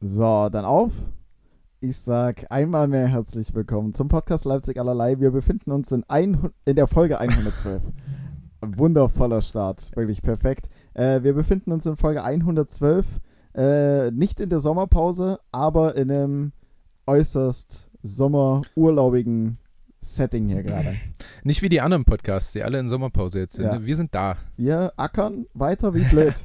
So, dann auf. Ich sag einmal mehr herzlich willkommen zum Podcast Leipzig allerlei. Wir befinden uns in, ein, in der Folge 112. Wundervoller Start, wirklich perfekt. Äh, wir befinden uns in Folge 112, äh, nicht in der Sommerpause, aber in einem äußerst sommerurlaubigen Setting hier gerade. Nicht wie die anderen Podcasts, die alle in Sommerpause jetzt sind. Ja. Wir sind da. Wir ackern weiter wie blöd.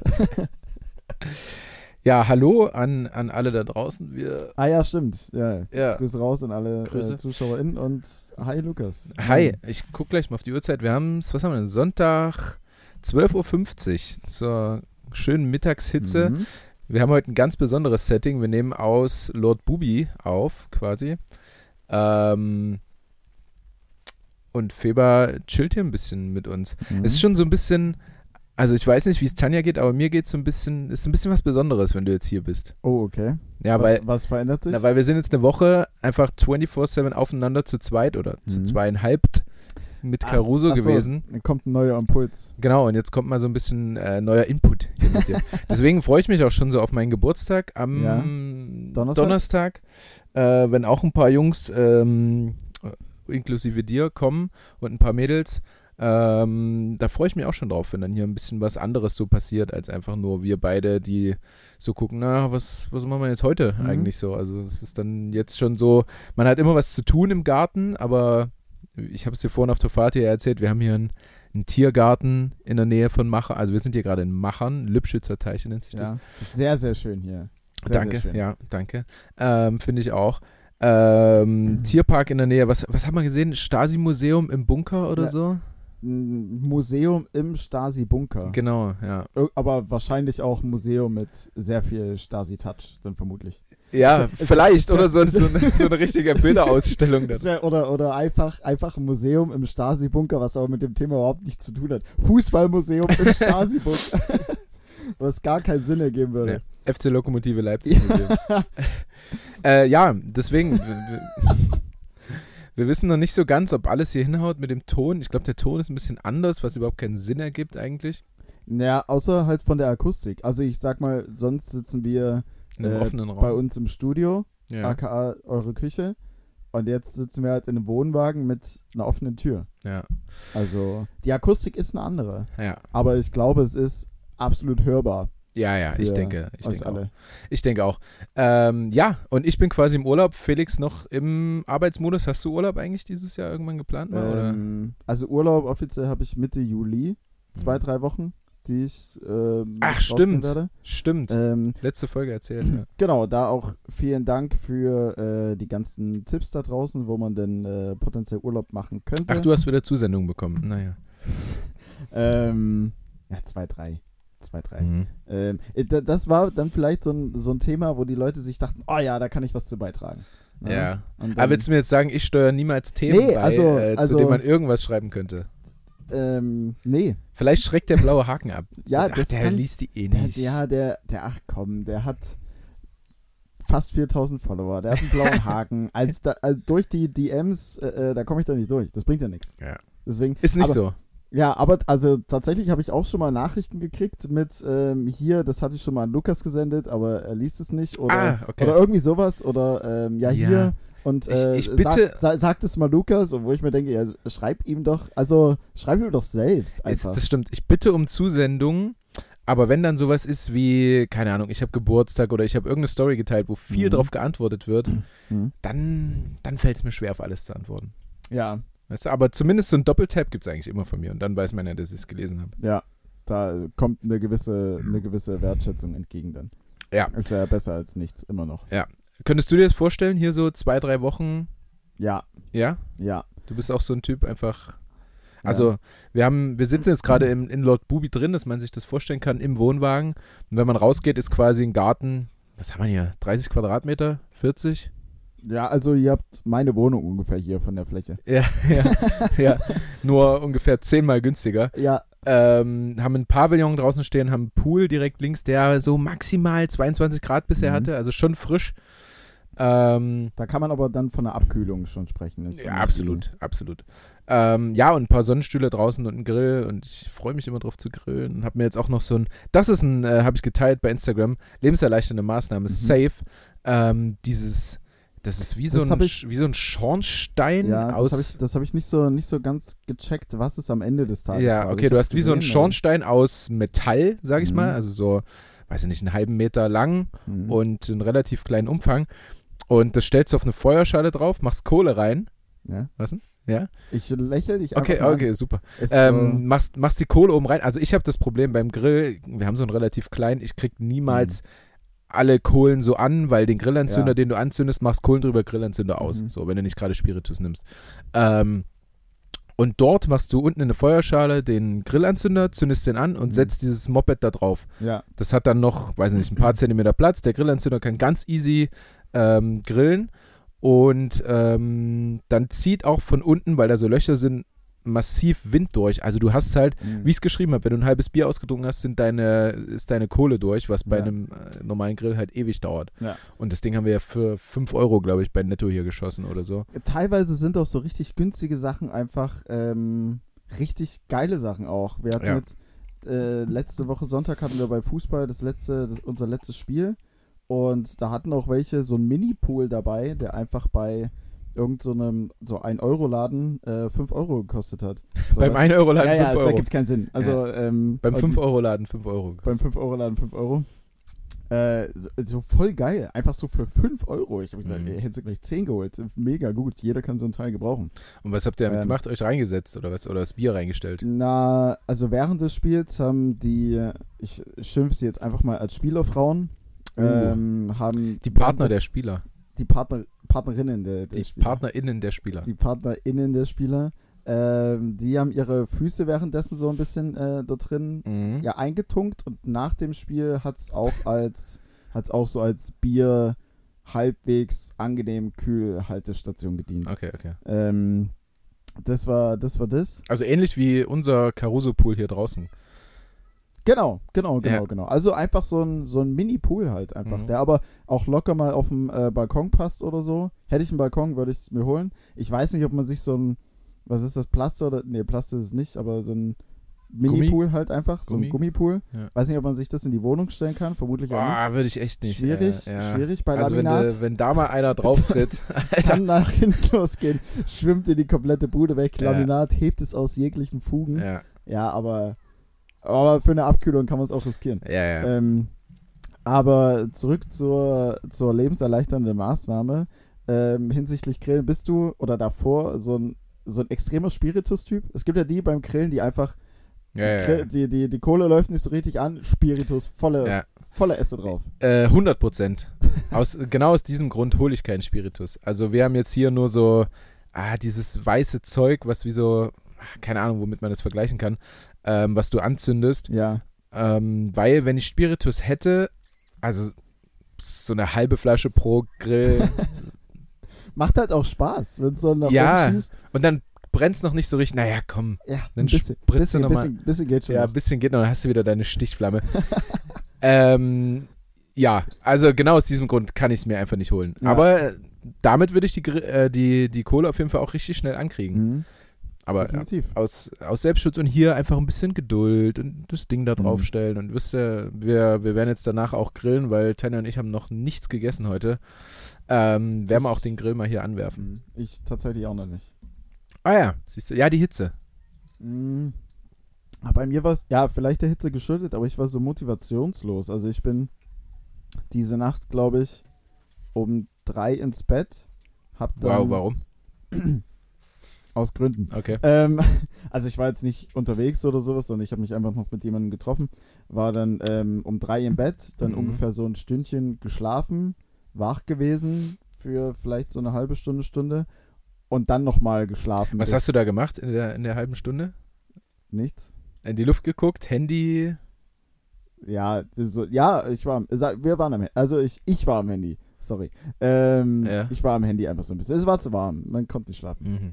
Ja, hallo an, an alle da draußen. Wir, ah ja, stimmt. Ja. ja. Grüße raus an alle Grüße. äh, ZuschauerInnen und hi Lukas. Hi, ich gucke gleich mal auf die Uhrzeit. Wir haben es, was haben wir denn? Sonntag 12.50 Uhr zur schönen Mittagshitze. Mhm. Wir haben heute ein ganz besonderes Setting. Wir nehmen aus Lord Bubi auf, quasi. Ähm, und Feber chillt hier ein bisschen mit uns. Mhm. Es ist schon so ein bisschen, also ich weiß nicht, wie es Tanja geht, aber mir geht es so ein bisschen, ist ein bisschen was Besonderes, wenn du jetzt hier bist. Oh, okay. Ja, was, weil, was verändert sich? na, weil wir sind jetzt eine Woche einfach 24-7 aufeinander zu zweit oder zu Mhm. zweieinhalb mit Ach- Caruso ach so, gewesen. Dann kommt ein neuer Impuls. Genau, und jetzt kommt mal so ein bisschen äh, neuer Input hier mit dir. Deswegen freue ich mich auch schon so auf meinen Geburtstag am Ja. Donnerstag, Donnerstag? äh, wenn auch ein paar Jungs ähm, äh, inklusive dir kommen und ein paar Mädels. Ähm, da freue ich mich auch schon drauf, wenn dann hier ein bisschen was anderes so passiert, als einfach nur wir beide, die so gucken, na, was, was machen wir jetzt heute Mhm. eigentlich so? Also es ist dann jetzt schon so, man hat immer was zu tun im Garten, aber ich habe es dir vorhin auf der Fahrt hier erzählt, wir haben hier einen, einen Tiergarten in der Nähe von Macher, also wir sind hier gerade in Machern, Lübschützer Teiche nennt sich das. Ja. Sehr, sehr schön hier. Sehr, danke, sehr schön. ja, danke. Ähm, Finde ich auch. Ähm, Mhm. Tierpark in der Nähe, was, was haben wir gesehen? Stasi-Museum im Bunker oder Ja. so? Ein Museum im Stasi-Bunker. Genau, ja. Aber wahrscheinlich auch ein Museum mit sehr viel Stasi-Touch, dann vermutlich. Ja, Es- es- vielleicht, es- oder so, so, eine, so eine richtige Bilderausstellung. Dann. oder oder einfach, einfach ein Museum im Stasi-Bunker, was aber mit dem Thema überhaupt nichts zu tun hat. Fußballmuseum im Stasi-Bunker. was gar keinen Sinn ergeben würde. Nee, FC Lokomotive Leipzig. Äh, ja, deswegen. Wir, wissen noch nicht so ganz, ob alles hier hinhaut mit dem Ton. Ich glaube, der Ton ist ein bisschen anders, was überhaupt keinen Sinn ergibt eigentlich. Naja, außer halt von der Akustik. Also ich sag mal, sonst sitzen wir äh, bei uns im Studio, ja, aka eure Küche. Und jetzt sitzen wir halt in einem Wohnwagen mit einer offenen Tür. ja, Also die Akustik ist eine andere. ja. Aber ich glaube, es ist absolut hörbar. Ja, ja, ich denke, ich denke auch. alle. Ich denke auch. Ähm, ja, und ich bin quasi im Urlaub. Felix noch im Arbeitsmodus. Hast du Urlaub eigentlich dieses Jahr irgendwann geplant? Ähm, also Urlaub offiziell habe ich Mitte Juli, zwei, Mhm. drei Wochen, die ich ähm, Ach, stimmt. Werde. Stimmt. Ähm, Letzte Folge erzählt. Ja. genau, da auch vielen Dank für äh, die ganzen Tipps da draußen, wo man denn äh, potenziell Urlaub machen könnte. Ach, du hast wieder Zusendungen bekommen. Naja. Ähm, ja, zwei, drei. Zwei, drei. Mhm. Ähm, äh, da- das war dann vielleicht so ein, so ein Thema, wo die Leute sich dachten, oh ja, da kann ich was zu beitragen. Ja. Und Aber dann, willst du mir jetzt sagen, ich steuere niemals Themen Nee, bei, also- äh, also- zu denen man irgendwas schreiben könnte? ähm, nee. Vielleicht schreckt der blaue Haken ab. Ja, Ach, der kann- liest die eh Der, nicht. ja, der, der, ach komm, der hat fast 4000 Follower, der hat einen blauen Haken. Als da, also durch die DMs, äh, äh, da komme ich da nicht durch. Das bringt ja nichts. Ja. Deswegen, Ist nicht aber, so. Ja, aber also tatsächlich habe ich auch schon mal Nachrichten gekriegt mit ähm, hier, das hatte ich schon mal an Lukas gesendet, aber er liest es nicht. Oder, Ah, okay. oder irgendwie sowas. Oder ähm, ja, Ja. hier. Und Ich- äh, ich bitte- sag, sa, sagt es mal Lukas, wo ich mir denke, ja, schreib ihm doch, also schreib ihm doch selbst Jetzt, einfach. das stimmt. Ich bitte um Zusendung. Aber wenn dann sowas ist wie, keine Ahnung, ich habe Geburtstag oder ich habe irgendeine Story geteilt, wo viel Mhm. drauf geantwortet wird, Hm. dann, dann fällt es mir schwer, auf alles zu antworten. Ja, Weißt du, aber zumindest so ein Doppeltap gibt es eigentlich immer von mir und dann weiß man ja, dass ich es gelesen habe. ja. Da kommt eine gewisse, eine gewisse Wertschätzung entgegen dann. Ja. Ist ja besser als nichts, immer noch. Könntest du dir das vorstellen, hier so zwei, drei Wochen, Ja, ja? ja. Du bist auch so ein Typ einfach. Also, wir haben, wir sitzen jetzt gerade im- in Lord Bubi drin, dass man sich das vorstellen kann, im Wohnwagen. Und wenn man rausgeht, ist quasi ein Garten, was haben wir hier? 30 Quadratmeter? 40? Ja, also ihr habt meine Wohnung ungefähr hier von der Fläche. Ja, ja, ja. Nur ungefähr zehnmal günstiger. Ja, Ähm, haben einen Pavillon draußen stehen, haben einen Pool direkt links, der so maximal 22 Grad bisher Mhm. hatte, also schon frisch. Ähm, Da kann man aber dann von einer Abkühlung schon sprechen. Ja, absolut, absolut. Ähm, ja, und ein paar Sonnenstühle draußen und ein Grill und ich freue mich immer drauf zu grillen und habe mir jetzt auch noch so ein, das ist ein, äh, habe ich geteilt bei Instagram, lebenserleichternde Maßnahme, Mhm. Safe. Ähm, dieses, das ist wie so, Das ein, hab ich- wie so ein Schornstein Ja, das aus. habe ich, das hab ich nicht, so, nicht so ganz gecheckt, was es am Ende des Tages war. ja, Also okay, du hast wie so ein Schornstein aus Metall, sag ich Mhm. mal, also so, weiß ich nicht, einen halben Meter lang Mhm. und einen relativ kleinen Umfang. Und das stellst du auf eine Feuerschale drauf, machst Kohle rein. ja. Was denn? Ja? Ich lächle dich Okay, einfach mal okay, super. Ähm, machst, machst die Kohle oben rein. Also ich habe das Problem beim Grill, wir haben so einen relativ kleinen, ich krieg niemals alle Kohlen so an, weil den Grillanzünder. Ja. den du anzündest, machst Kohlen drüber, Grillanzünder aus. Mhm. So, wenn du nicht gerade Spiritus nimmst. Ähm, und dort machst du unten in eine Feuerschale den Grillanzünder, zündest den an und Mhm. setzt dieses Moped da drauf. ja, Das hat dann noch, weiß nicht, ein paar Zentimeter Platz. Der Grillanzünder kann ganz easy ähm, grillen. Und ähm, dann zieht auch von unten, weil da so Löcher sind, massiv Wind durch. Also du hast halt, Mhm. wie ich es geschrieben habe, wenn du ein halbes Bier ausgetrunken hast, sind deine, ist deine Kohle durch, was bei Ja. einem äh, normalen Grill halt ewig dauert. Ja. Und das Ding haben wir ja für 5 Euro, glaube ich, bei Netto hier geschossen oder so. Teilweise sind auch so richtig günstige Sachen einfach ähm, richtig geile Sachen auch. Wir hatten Ja. jetzt äh, letzte Woche Sonntag hatten wir bei Fußball das letzte, das, unser letztes Spiel und da hatten auch welche so ein Mini-Pool dabei, der einfach bei irgend so einem so 1-Euro-Laden äh, 5 Euro gekostet hat. So, Beim weißt 1 Euro Laden ja, 5 ja, Euro. ergibt keinen Sinn. Also ähm, Beim und 5 Euro Laden 5 Euro. beim 5-Euro-Laden 5 Euro. Äh, so, so voll geil. Einfach so für 5 Euro. Ich habe gesagt, Mhm. hättest du gleich 10 geholt. Mega gut. Jeder kann so einen Teil gebrauchen. Und was habt ihr damit Ähm, gemacht? Euch reingesetzt oder was? Oder das Bier reingestellt? Na, also während des Spiels haben die, ich schimpfe sie jetzt einfach mal als Spielerfrauen, Uh. ähm, haben Die Partner der Spieler. die Partner, Partnerinnen der, der Die Spieler. PartnerInnen der Spieler. die PartnerInnen der Spieler, ähm, die haben ihre Füße währenddessen so ein bisschen äh, dort drin Mhm. ja, eingetunkt und nach dem Spiel hat es auch als hat's auch so als Bier halbwegs angenehm kühl Haltestation gedient. Okay, okay. Ähm, das war das war das. Also ähnlich wie unser Caruso-Pool hier draußen. Genau, genau, genau, Ja. genau. Also einfach so ein, so ein Mini-Pool halt einfach, Mhm. der aber auch locker mal auf dem äh, Balkon passt oder so. Hätte ich einen Balkon, würde ich es mir holen. Ich weiß nicht, ob man sich so ein, was ist das, Plaster oder, nee, Plaster ist es nicht, aber so ein Mini-Pool halt einfach, so Gummi? ein Gummipool. Ja. Weiß nicht, ob man sich das in die Wohnung stellen kann, vermutlich auch nicht. Ah, würde ich echt nicht. Schwierig, äh, ja. schwierig bei Also wenn, Laminat. de, wenn da mal einer drauf tritt, kann nach hinten losgehen, schwimmt in die komplette Bude weg. Laminat hebt es aus jeglichen Fugen. Ja, Ja, aber, aber für eine Abkühlung kann man es auch riskieren. ja, ja. Ähm, aber zurück zur, zur lebenserleichternden Maßnahme. Ähm, hinsichtlich Grillen, bist du oder davor so ein, so ein extremer Spiritus-Typ? Es gibt ja die beim Grillen, die einfach, ja, ja, Grill- ja. Die, die, die Kohle läuft nicht so richtig an, Spiritus, volle, volle Esse drauf. Äh, 100 Prozent. Aus, genau aus diesem Grund hole ich keinen Spiritus. Also wir haben jetzt hier nur so, ah, dieses weiße Zeug, was wie so, ah, keine Ahnung, womit man das vergleichen kann, ähm, was du anzündest. Ja. Ähm, weil wenn ich Spiritus hätte, also so eine halbe Flasche pro Grill Macht halt auch Spaß, wenn es so nach Ja. oben schießt. und dann brennt es noch nicht so richtig. Naja, komm, Ja, Dann ein bisschen, bisschen, bisschen, bisschen geht schon. Ja, ein bisschen geht noch, dann hast du wieder deine Stichflamme. ähm, ja, also genau aus diesem Grund kann ich es mir einfach nicht holen. Ja. Aber damit würde ich die, äh, die, die Kohle auf jeden Fall auch richtig schnell ankriegen. Mhm, Aber ja, definitiv. aus, aus Selbstschutz und hier einfach ein bisschen Geduld und das Ding da Mhm. draufstellen. Und wisst ihr, wir, wir werden jetzt danach auch grillen, weil Tanja und ich haben noch nichts gegessen heute. Ähm, werden wir auch den Grill mal hier anwerfen. Mhm. Ich tatsächlich auch noch nicht. Ah ja, siehst du, ja, die Hitze. Mhm. Aber Bei mir war es, ja, vielleicht der Hitze geschuldet, aber ich war so motivationslos. Also ich bin diese Nacht, glaube ich, um drei ins Bett. Hab dann, Wow, warum? Aus Gründen. Okay. Ähm, also ich war jetzt nicht unterwegs oder sowas, sondern ich habe mich einfach noch mit jemandem getroffen. War dann ähm, um drei im Bett, dann Mhm. ungefähr so ein Stündchen geschlafen, wach gewesen für vielleicht so eine halbe Stunde, Stunde und dann nochmal geschlafen. Was hast du da gemacht in der, in der halben Stunde? Nichts. In die Luft geguckt, Handy. Ja, so, ja, ich war, wir waren am Handy. Also ich, ich war am Handy. Sorry. Ähm, Ja. Ich war am Handy einfach so ein bisschen. Es war zu warm. Man konnte nicht schlafen. Mhm.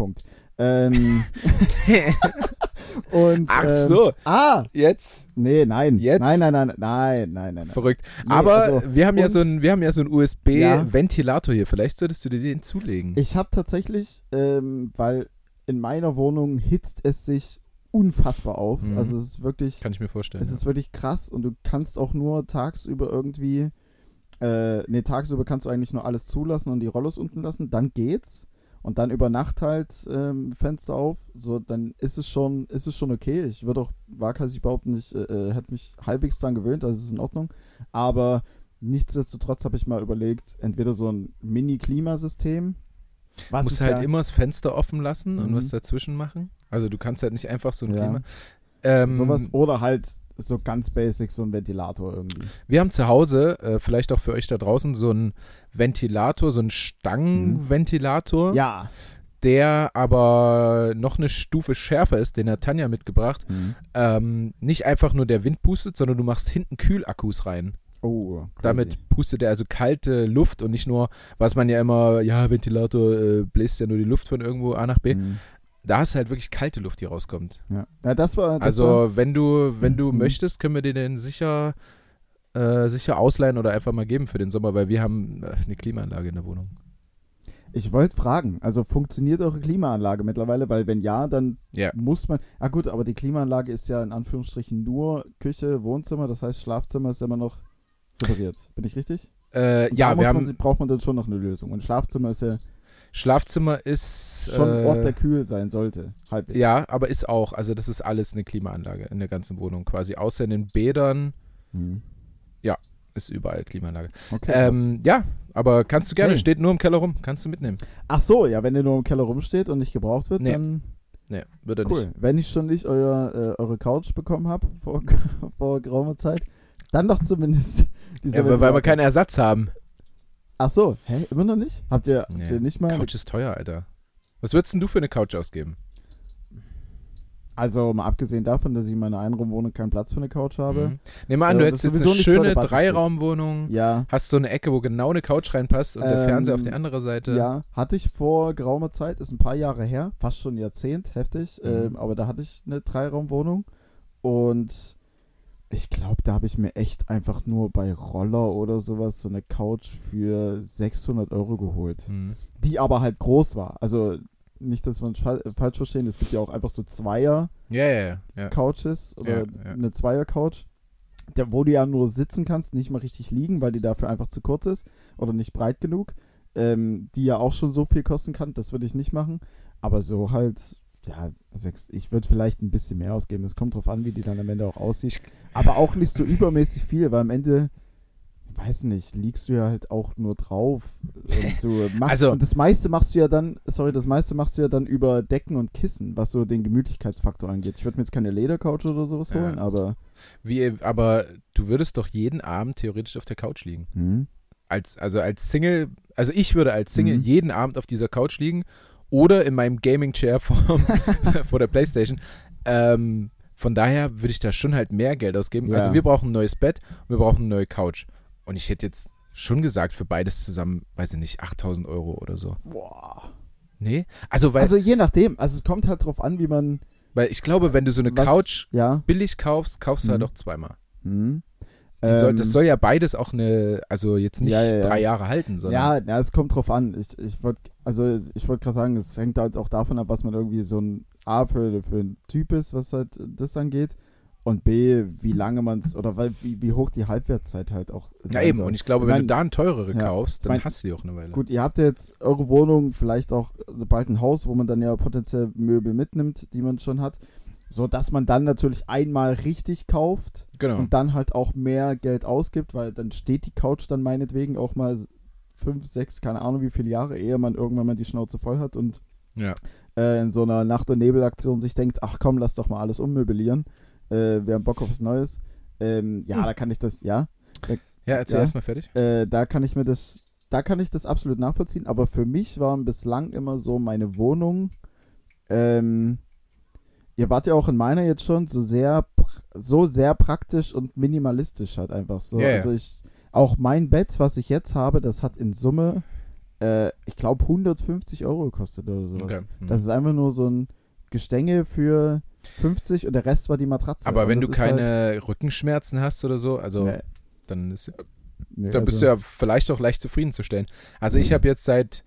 Punkt. Ähm, Und, Ach ähm, so. Ah, Jetzt? nee, nein. Jetzt? Nein, nein, nein, nein, nein, nein, nein. Verrückt. Nee, Aber also, wir haben ja und- so ein, wir haben ja so einen Ja. USB-Ventilator hier. Vielleicht solltest du dir den zulegen. Ich habe tatsächlich, ähm, weil in meiner Wohnung hitzt es sich unfassbar auf. Mhm. Also es ist wirklich, Kann ich mir vorstellen. es ja. ist wirklich krass und du kannst auch nur tagsüber irgendwie, äh, nee, tagsüber kannst du eigentlich nur alles zulassen und die Rollos unten lassen, dann geht's. Und dann über Nacht halt ähm, Fenster auf, so dann ist es schon, ist es schon okay. Ich würde auch waghalsig behaupten, ich äh, äh, hätte mich halbwegs dran gewöhnt, also es ist in Ordnung. Aber nichtsdestotrotz habe ich mal überlegt, entweder so ein Mini-Klimasystem. Was musst halt ja, immer das Fenster offen lassen und Mhm. was dazwischen machen. Also du kannst halt nicht einfach so ein Ja. Klima. Ähm, sowas oder halt so ganz basic so ein Ventilator irgendwie. Wir haben zu Hause, äh, vielleicht auch für euch da draußen, so einen Ventilator, so einen Stangenventilator, Ja. der aber noch eine Stufe schärfer ist, den hat Tanja mitgebracht. Ähm, nicht einfach nur der Wind pustet, sondern du machst hinten Kühlakkus rein. Oh, crazy. Damit pustet er also kalte Luft und nicht nur, was man ja immer, ja, Ventilator äh, bläst ja nur die Luft von irgendwo A nach B. Mhm. Da hast du halt wirklich kalte Luft, die rauskommt. Ja. ja, das war. Das also war, wenn du, wenn du Mhm. möchtest, können wir dir den sicher, äh, sicher ausleihen oder einfach mal geben für den Sommer, weil wir haben äh, eine Klimaanlage in der Wohnung. ich wollte fragen, also funktioniert eure Klimaanlage mittlerweile? Weil wenn ja, dann Ja. muss man. Ah gut, aber die Klimaanlage ist ja in Anführungsstrichen nur Küche, Wohnzimmer, das heißt Schlafzimmer ist immer noch separiert. Bin ich richtig? Äh, ja, wir man, haben braucht man dann schon noch eine Lösung. Und Schlafzimmer ist ja Schlafzimmer ist schon ein Ort, äh, der kühl sein sollte. Halbwegs. ja, aber ist auch, also das ist alles eine Klimaanlage in der ganzen Wohnung quasi. Außer in den Bädern Mhm. ist überall Klimaanlage. Okay. Ähm, ja, aber kannst du gerne, Hey. steht nur im Keller rum, kannst du mitnehmen. Ach so, ja, wenn der nur im Keller rumsteht und nicht gebraucht wird, Nee, dann Nee, wird er cool. nicht. Wenn ich schon nicht euer, äh, eure Couch bekommen habe vor, vor geraumer Zeit, dann doch zumindest dieser Ja, weil, weil wir keinen Ersatz haben. Ach so, hä, immer noch nicht? Habt ihr, habt Nee, ihr nicht mal? Couch ist teuer, Alter. Was würdest denn du für eine Couch ausgeben? Also mal abgesehen davon, dass ich in meiner Einraumwohnung keinen Platz für eine Couch habe. Mhm. Nehmen wir an, Ja, du hättest jetzt sowieso eine schöne. Dreiraumwohnung, Ja, hast so eine Ecke, wo genau eine Couch reinpasst und der Ähm, Fernseher auf die andere Seite. ja, hatte ich vor geraumer Zeit, ist ein paar Jahre her, fast schon ein Jahrzehnt, heftig, Mhm. ähm, aber da hatte ich eine Dreiraumwohnung und ich glaube, da habe ich mir echt einfach nur bei Roller oder sowas so eine Couch für 600 Euro geholt, Hm. die aber halt groß war. Also nicht, dass man fa falsch verstehen, es gibt ja auch einfach so Zweier Ja, ja, ja. ja. Couches oder eine Zweier-Couch, wo du ja nur sitzen kannst, nicht mal richtig liegen, weil die dafür einfach zu kurz ist oder nicht breit genug, ähm, die ja auch schon so viel kosten kann, das würde ich nicht machen. Aber so halt, ja, sechs, ich würde vielleicht ein bisschen mehr ausgeben. Es kommt drauf an, wie die dann am Ende auch aussieht. Aber auch nicht so übermäßig viel, weil am Ende, weiß nicht, liegst du ja halt auch nur drauf. Und, du machst, Also- und das meiste machst du ja dann, sorry, das meiste machst du ja dann über Decken und Kissen, was so den Gemütlichkeitsfaktor angeht. Ich würde mir jetzt keine Ledercouch oder sowas Ja. holen, aber Wie, aber du würdest doch jeden Abend theoretisch auf der Couch liegen. hm, Als, also als Single, also ich würde als Single Mhm. jeden Abend auf dieser Couch liegen oder in meinem Gaming-Chair vor, vor der Playstation. Ähm, von daher würde ich da schon halt mehr Geld ausgeben. Ja. Also wir brauchen ein neues Bett und wir brauchen eine neue Couch. Und ich hätte jetzt schon gesagt, für beides zusammen, weiß ich nicht, 8000 Euro oder so. boah. Nee? Also, weil, Also je nachdem, also es kommt halt drauf an, wie man weil ich glaube, wenn du so eine was, Couch ja, billig kaufst, kaufst du halt Mhm. auch zweimal. hm, Die soll, das ähm, soll ja beides auch eine, also jetzt nicht Ja, ja, ja. drei Jahre halten, sondern. Ja, ja, es kommt drauf an. Ich, ich wollte, also ich wollte gerade sagen, es hängt halt auch davon ab, was man irgendwie so ein A für, für ein Typ ist, was halt das angeht. Und B, wie lange man es, oder weil, wie, wie hoch die Halbwertszeit halt auch Ja, sein eben. soll. Und ich glaube, Ich wenn mein- du da eine teurere ja. kaufst, dann mein- hast du die auch eine Weile. Gut, ihr habt ja jetzt eure Wohnung, vielleicht auch bald ein Haus, wo man dann ja potenziell Möbel mitnimmt, die man schon hat. So dass man dann natürlich einmal richtig kauft Genau. und dann halt auch mehr Geld ausgibt, weil dann steht die Couch dann meinetwegen auch mal fünf, sechs, keine Ahnung wie viele Jahre, ehe man irgendwann mal die Schnauze voll hat und ja. äh, in so einer Nacht- und Nebelaktion sich denkt, ach komm, lass doch mal alles ummöblieren. Äh, wir haben Bock auf was Neues. Ähm, ja, Hm. da kann ich das, ja, Ja, erzähl Ja. erstmal fertig. äh, da kann ich mir das, da kann ich das absolut nachvollziehen, aber für mich waren bislang immer so meine Wohnung, ähm, ihr wart ja auch in meiner jetzt schon so sehr, so sehr praktisch und minimalistisch halt einfach so. Ja, ja. Also ich, auch mein Bett, was ich jetzt habe, das hat in Summe, äh, ich glaube 150 Euro gekostet oder sowas. Okay. Hm. Das ist einfach nur so ein Gestänge für 50 und der Rest war die Matratze. Aber Und wenn du halt- keine Rückenschmerzen hast oder so, also Nee, dann, ist, nee, dann bist also- du ja vielleicht auch leicht zufriedenzustellen. Also ich Mhm. habe jetzt seit,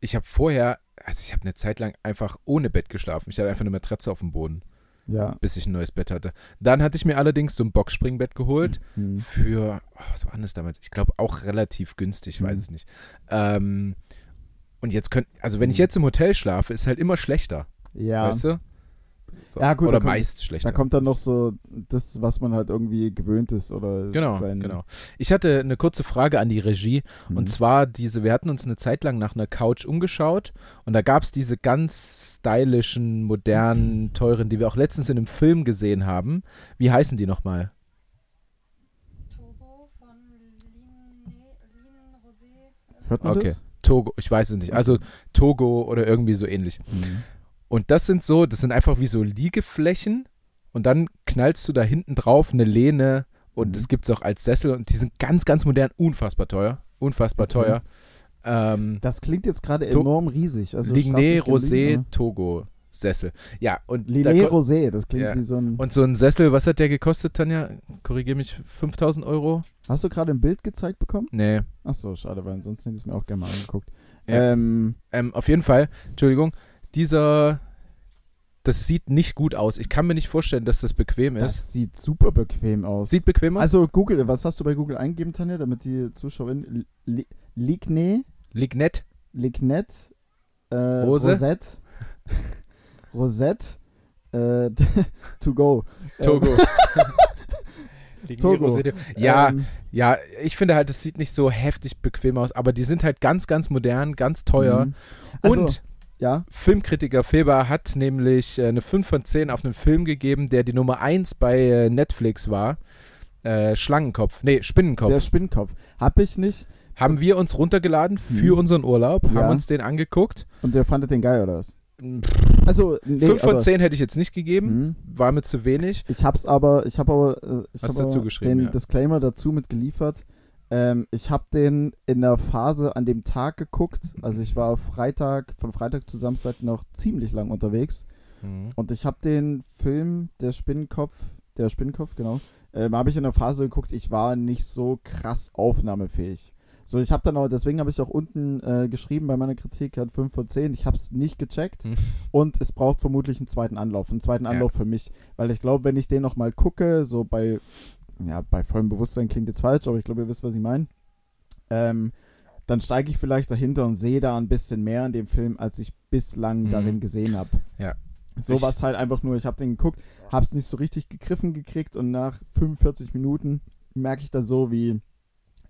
ich habe vorher, also ich habe eine Zeit lang einfach ohne Bett geschlafen. Ich hatte einfach eine Matratze auf dem Boden, Ja. bis ich ein neues Bett hatte. Dann hatte ich mir allerdings so ein Boxspringbett geholt Hm. für, oh, was war das damals? Ich glaube auch relativ günstig, ich weiß Mhm. es nicht. Ähm, und jetzt könnt, also wenn ich Mhm. jetzt im Hotel schlafe, ist halt immer schlechter, Ja. weißt du? So. Ja, gut, oder kommt- meist schlechter. Da kommt dann noch so das, was man halt irgendwie gewöhnt ist oder Genau, sein, genau. Ich hatte eine kurze Frage an die Regie. Hm. Und zwar diese, wir hatten uns eine Zeit lang nach einer Couch umgeschaut und da gab es diese ganz stylischen, modernen, teuren, die wir auch letztens in einem Film gesehen haben. Wie heißen die nochmal? Togo von Lin, Lin Rosé. Hört man Okay. das? Togo, ich weiß es nicht. Also Togo oder irgendwie so ähnlich. Hm. Und das sind so, das sind einfach wie so Liegeflächen und dann knallst du da hinten drauf eine Lehne und Mhm. das gibt es auch als Sessel und die sind ganz, ganz modern, unfassbar teuer. Unfassbar teuer. Ähm, Das klingt jetzt gerade enorm riesig. Also Ligné Rosé Link, Togo Sessel. Ja, und ne? da Ligné ko- Rosé, das klingt Ja. wie so ein. Und so ein Sessel, was hat der gekostet, Tanja? Korrigier mich, 5000 Euro? Hast du gerade ein Bild gezeigt bekommen? Nee. Achso, schade, weil ansonsten hätte ich es mir auch gerne mal angeguckt. Ja. Ähm, Ähm, auf jeden Fall, Entschuldigung, dieser, das sieht nicht gut aus. Ich kann mir nicht vorstellen, dass das bequem ist. das sieht super bequem aus. Sieht bequem aus? also Google, was hast du bei Google eingegeben, Tanja, damit die Zuschauerin Li- Ligné, Lignett. Lignet, äh, Rose? Rosette, Rosette, äh, to go. Togo. Ähm, Togo. Rosé. Ja, ähm, ja, ich finde halt, es sieht nicht so heftig bequem aus, aber die sind halt ganz, ganz modern, ganz teuer. mhm. Also, Und ja, Filmkritiker Feber hat nämlich äh, eine 5 von 10 auf einen Film gegeben, der die Nummer 1 bei äh, Netflix war. Äh, Schlangenkopf. Nee, Spinnenkopf. der Spinnenkopf. Hab ich nicht. haben wir uns runtergeladen für Mhm. unseren Urlaub, Ja. haben uns den angeguckt. Und der fandet den geil, oder was? Pff, Also, nee, 5 von aber- 10 hätte ich jetzt nicht gegeben, Mhm. war mir zu wenig. Ich hab's aber, ich habe aber, äh, ich Hast hab aber dazu geschrieben, den ja. Disclaimer dazu mitgeliefert. Ähm, ich habe den in der Phase an dem Tag geguckt. Also ich war Freitag, von Freitag zu Samstag noch ziemlich lang unterwegs. Mhm. Und ich habe den Film, der Spinnenkopf, der Spinnenkopf, genau, ähm, habe ich in der Phase geguckt. Ich war nicht so krass aufnahmefähig. So, ich habe dann auch, deswegen habe ich auch unten äh, geschrieben bei meiner Kritik, hat 5 von 10. Ich habe es nicht gecheckt Hm. und es braucht vermutlich einen zweiten Anlauf. Einen zweiten Ja. Anlauf für mich. Weil ich glaube, wenn ich den nochmal gucke, so bei, ja, bei vollem Bewusstsein klingt jetzt falsch, aber ich glaube, ihr wisst, was ich meine. Ähm, dann steige ich vielleicht dahinter und sehe da ein bisschen mehr in dem Film, als ich bislang Mhm. darin gesehen habe. Ja. So Ich- was halt einfach nur, ich habe den geguckt, habe es nicht so richtig gegriffen gekriegt und nach 45 Minuten merke ich da so, wie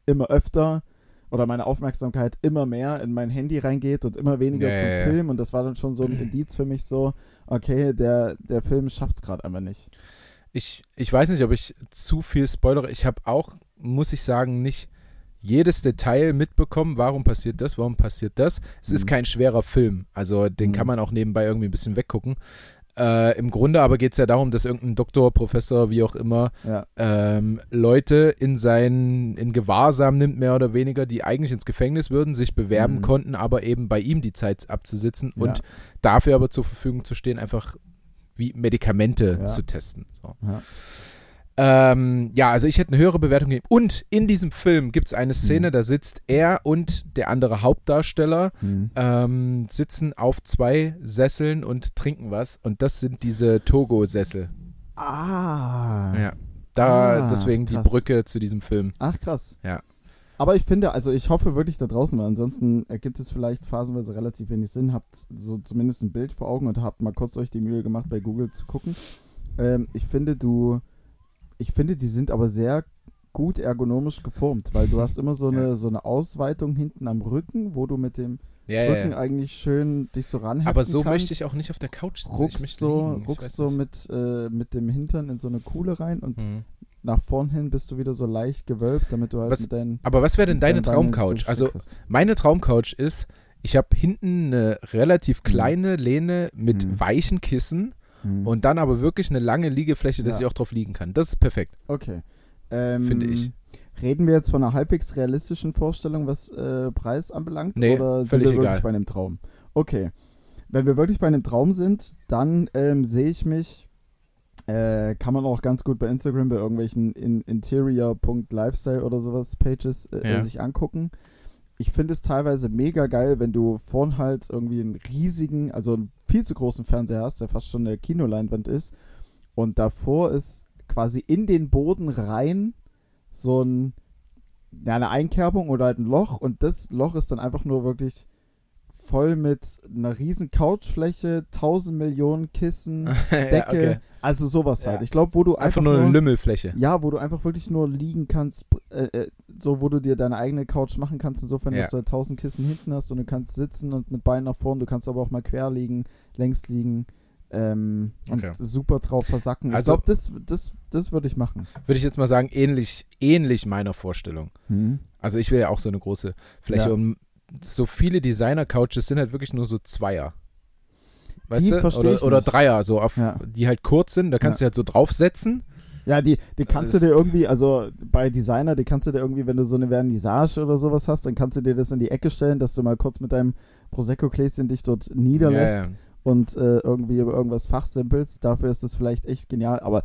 immer öfter oder meine Aufmerksamkeit immer mehr in mein Handy reingeht und immer weniger Ja, zum ja. Film und das war dann schon so ein Indiz für mich so, okay, der, der Film schafft es gerade einfach nicht. Ich, ich weiß nicht, ob ich zu viel spoilere. Ich habe auch, muss ich sagen, nicht jedes Detail mitbekommen, warum passiert das, warum passiert das. Es ist Mhm. kein schwerer Film, also den Mhm. kann man auch nebenbei irgendwie ein bisschen weggucken. Äh, Im Grunde aber geht es ja darum, dass irgendein Doktor, Professor, wie auch immer, Ja, ähm, Leute in sein, in Gewahrsam nimmt, mehr oder weniger, die eigentlich ins Gefängnis würden, sich bewerben Mhm. konnten, aber eben bei ihm die Zeit abzusitzen und Ja. dafür aber zur Verfügung zu stehen, einfach wie Medikamente Ja. zu testen. So. ja. Ähm, ja, also ich hätte eine höhere Bewertung gegeben. Und in diesem Film gibt es eine Szene, Mhm. da sitzt er und der andere Hauptdarsteller Hm. ähm, sitzen auf zwei Sesseln und trinken was. Und das sind diese Togo-Sessel. Ah. Ja. Da Ah, deswegen die krass. Brücke zu diesem Film. Ach, krass. Ja. Aber ich finde, also ich hoffe wirklich da draußen, weil ansonsten ergibt es vielleicht phasenweise relativ wenig Sinn. Habt so zumindest ein Bild vor Augen und habt mal kurz euch die Mühe gemacht, bei Google zu gucken. Ähm, ich finde, du, ich finde, die sind aber sehr gut ergonomisch geformt, weil du hast immer so eine, Ja. so eine Ausweitung hinten am Rücken, wo du mit dem Ja, Rücken ja. eigentlich schön dich so ranheften Aber so kannst. möchte ich auch nicht auf der Couch sitzen. ruckst so, ruckst so mit, äh, mit dem Hintern in so eine Kuhle rein und Hm. Nach vorn hin bist du wieder so leicht gewölbt, damit du halt Was- mit deinen Aber was wäre denn deine Traumcouch? Also meine Traumcouch ist, ich habe hinten eine relativ kleine Lehne mit Mhm. weichen Kissen Hm. und dann aber wirklich eine lange Liegefläche, dass Ja. ich auch drauf liegen kann. Das ist perfekt. Okay. Ähm, Finde ich. Reden wir jetzt von einer halbwegs realistischen Vorstellung, was äh, Preis anbelangt? Nee, oder sind wir wirklich egal. bei einem Traum? Okay. wenn wir wirklich bei einem Traum sind, dann ähm, sehe ich mich, äh, kann man auch ganz gut bei Instagram bei irgendwelchen in interior.lifestyle oder sowas Pages äh, Ja. sich angucken. Ich finde es teilweise mega geil, wenn du vorn halt irgendwie einen riesigen, also einen viel zu großen Fernseher hast, der fast schon eine Kinoleinwand ist. Und davor ist quasi in den Boden rein so ein, ja, eine Einkerbung oder halt ein Loch. Und das Loch ist dann einfach nur wirklich voll mit einer riesen Couchfläche, 1000 Millionen Kissen, Decke, ja, okay. also sowas Ja. halt. Ich glaube, wo du Einfach einfach, nur eine Lümmelfläche. ja, wo du einfach wirklich nur liegen kannst, äh, äh, so wo du dir deine eigene Couch machen kannst, insofern, Ja. dass du halt 1000 Kissen hinten hast und du kannst sitzen und mit Beinen nach vorn, du kannst aber auch mal quer liegen, längs liegen ähm, Okay. und super drauf versacken. ich Also- glaube, das, das, das würde ich machen. Würde ich jetzt mal sagen, ähnlich, ähnlich meiner Vorstellung. Hm. Also ich will ja auch so eine große Fläche Ja. und so viele Designer-Couches sind halt wirklich nur so Zweier. Weißt Die du? Oder, oder. Dreier, so auf, Ja. die halt kurz sind, da kannst du halt so draufsetzen. Ja, die, die kannst du Das- dir irgendwie, also bei Designer, die kannst du dir irgendwie, wenn du so eine Vernissage oder sowas hast, dann kannst du dir das in die Ecke stellen, dass du mal kurz mit deinem Prosecco-Gläschen dich dort niederlässt Ja, ja. und äh, irgendwie über irgendwas fachsimpelst. Dafür ist das vielleicht echt genial. Aber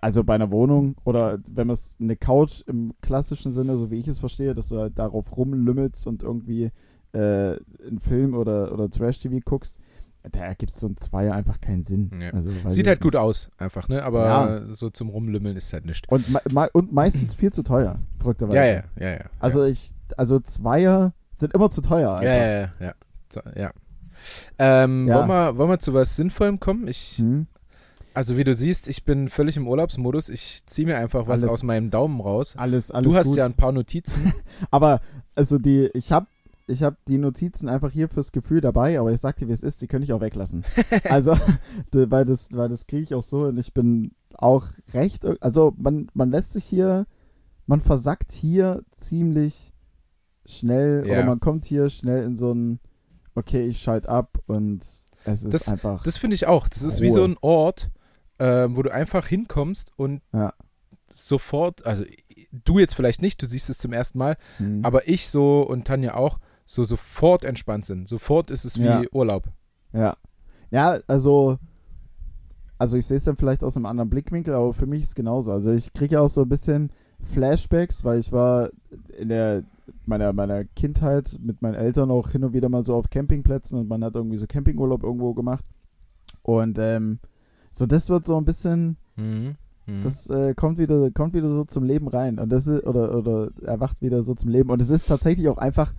also bei einer Wohnung oder wenn man es eine Couch im klassischen Sinne, so wie ich es verstehe, dass du halt darauf rumlümmelst und irgendwie äh, einen Film oder, oder Trash-TV guckst, da gibt es so ein Zweier einfach keinen Sinn. Ja. Also, Sieht halt gut aus, einfach, ne? Aber Ja. so zum Rumlümmeln ist halt nichts. Und, me und meistens viel zu teuer, verrückterweise. Ja, ja, ja, ja. Also ich, also Zweier sind immer zu teuer. ja, Einfach. ja, ja, ja. Ja. Ähm. Wollen, wir, wollen wir zu was Sinnvollem kommen? Ich, Hm? Also wie du siehst, ich bin völlig im Urlaubsmodus. Ich ziehe mir einfach was Alles- aus meinem Daumen raus. Alles, alles du hast gut. ja ein paar Notizen. Aber also die, ich habe ich hab die Notizen einfach hier fürs Gefühl dabei, aber ich sag dir, wie es ist, die könnte ich auch weglassen. also, weil das, weil das kriege ich auch so und ich bin auch recht, also man, man lässt sich hier, man versackt hier ziemlich schnell Ja. oder man kommt hier schnell in so ein, okay, ich schalte ab und es ist einfach, Das finde ich auch. Das ist wie Ruhe. so ein Ort, äh, wo du einfach hinkommst und Ja. sofort, also du jetzt vielleicht nicht, du siehst es zum ersten Mal, hm. aber ich so und Tanja auch, so sofort entspannt sind. Sofort ist es wie Ja. Urlaub. Ja. Ja, also, also ich sehe es dann vielleicht aus einem anderen Blickwinkel, aber für mich ist es genauso. Also ich kriege ja auch so ein bisschen Flashbacks, weil ich war in der meiner, meiner Kindheit mit meinen Eltern auch hin und wieder mal so auf Campingplätzen und man hat irgendwie so Campingurlaub irgendwo gemacht. Und ähm, so das wird so ein bisschen, Mhm. Mhm. das äh, kommt wieder, kommt wieder so zum Leben rein. Und das ist, oder, oder erwacht wieder so zum Leben. Und es ist tatsächlich auch einfach,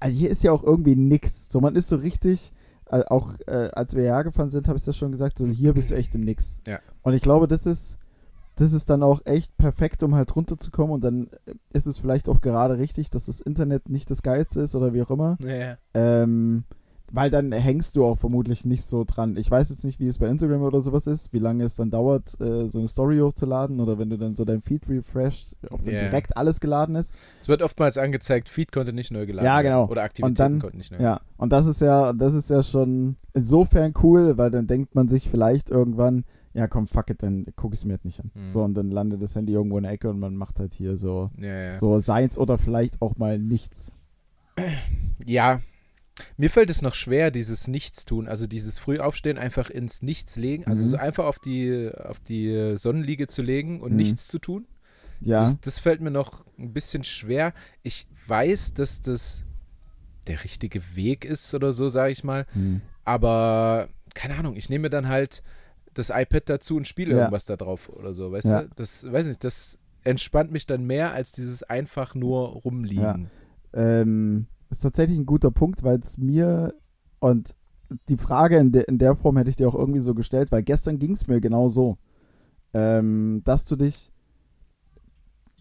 also hier ist ja auch irgendwie nix. So, man ist so richtig, äh, auch äh, als wir hergefahren sind, habe ich das schon gesagt, so hier bist du echt im Nix. Ja. Und ich glaube, das ist, das ist dann auch echt perfekt, um halt runterzukommen. Und dann ist es vielleicht auch gerade richtig, dass das Internet nicht das Geilste ist oder wie auch immer. ja. Ähm, weil dann hängst du auch vermutlich nicht so dran. Ich weiß jetzt nicht, wie es bei Instagram oder sowas ist, wie lange es dann dauert, äh, so eine Story hochzuladen oder wenn du dann so dein Feed refresht, ob dann Ja. direkt alles geladen ist. Es wird oftmals angezeigt, Feed konnte nicht neu geladen Ja, werden. genau. Oder Aktivitäten dann- konnten nicht neu Ja, und das ist ja, das ist ja schon insofern cool, weil dann denkt man sich vielleicht irgendwann, ja komm, fuck it, dann guck ich es mir halt nicht an. Mhm. So, und dann landet das Handy irgendwo in der Ecke und man macht halt hier so, Ja, ja. so seins oder vielleicht auch mal nichts. ja. Mir fällt es noch schwer, dieses Nichtstun, also dieses Frühaufstehen einfach ins Nichts legen, also Mhm. so einfach auf die, auf die Sonnenliege zu legen und Mhm. nichts zu tun. Ja, Das, das fällt mir noch ein bisschen schwer. Ich weiß, dass das der richtige Weg ist oder so, sage ich mal. hm. Aber keine Ahnung, ich nehme dann halt das iPad dazu und spiele Ja. irgendwas da drauf oder so, weißt Ja. du? Das weiß nicht, das entspannt mich dann mehr als dieses einfach nur rumliegen. ähm, ist tatsächlich ein guter Punkt, weil es mir und die Frage in, de, in der Form hätte ich dir auch irgendwie so gestellt, weil gestern ging es mir genau so, ähm, dass du dich,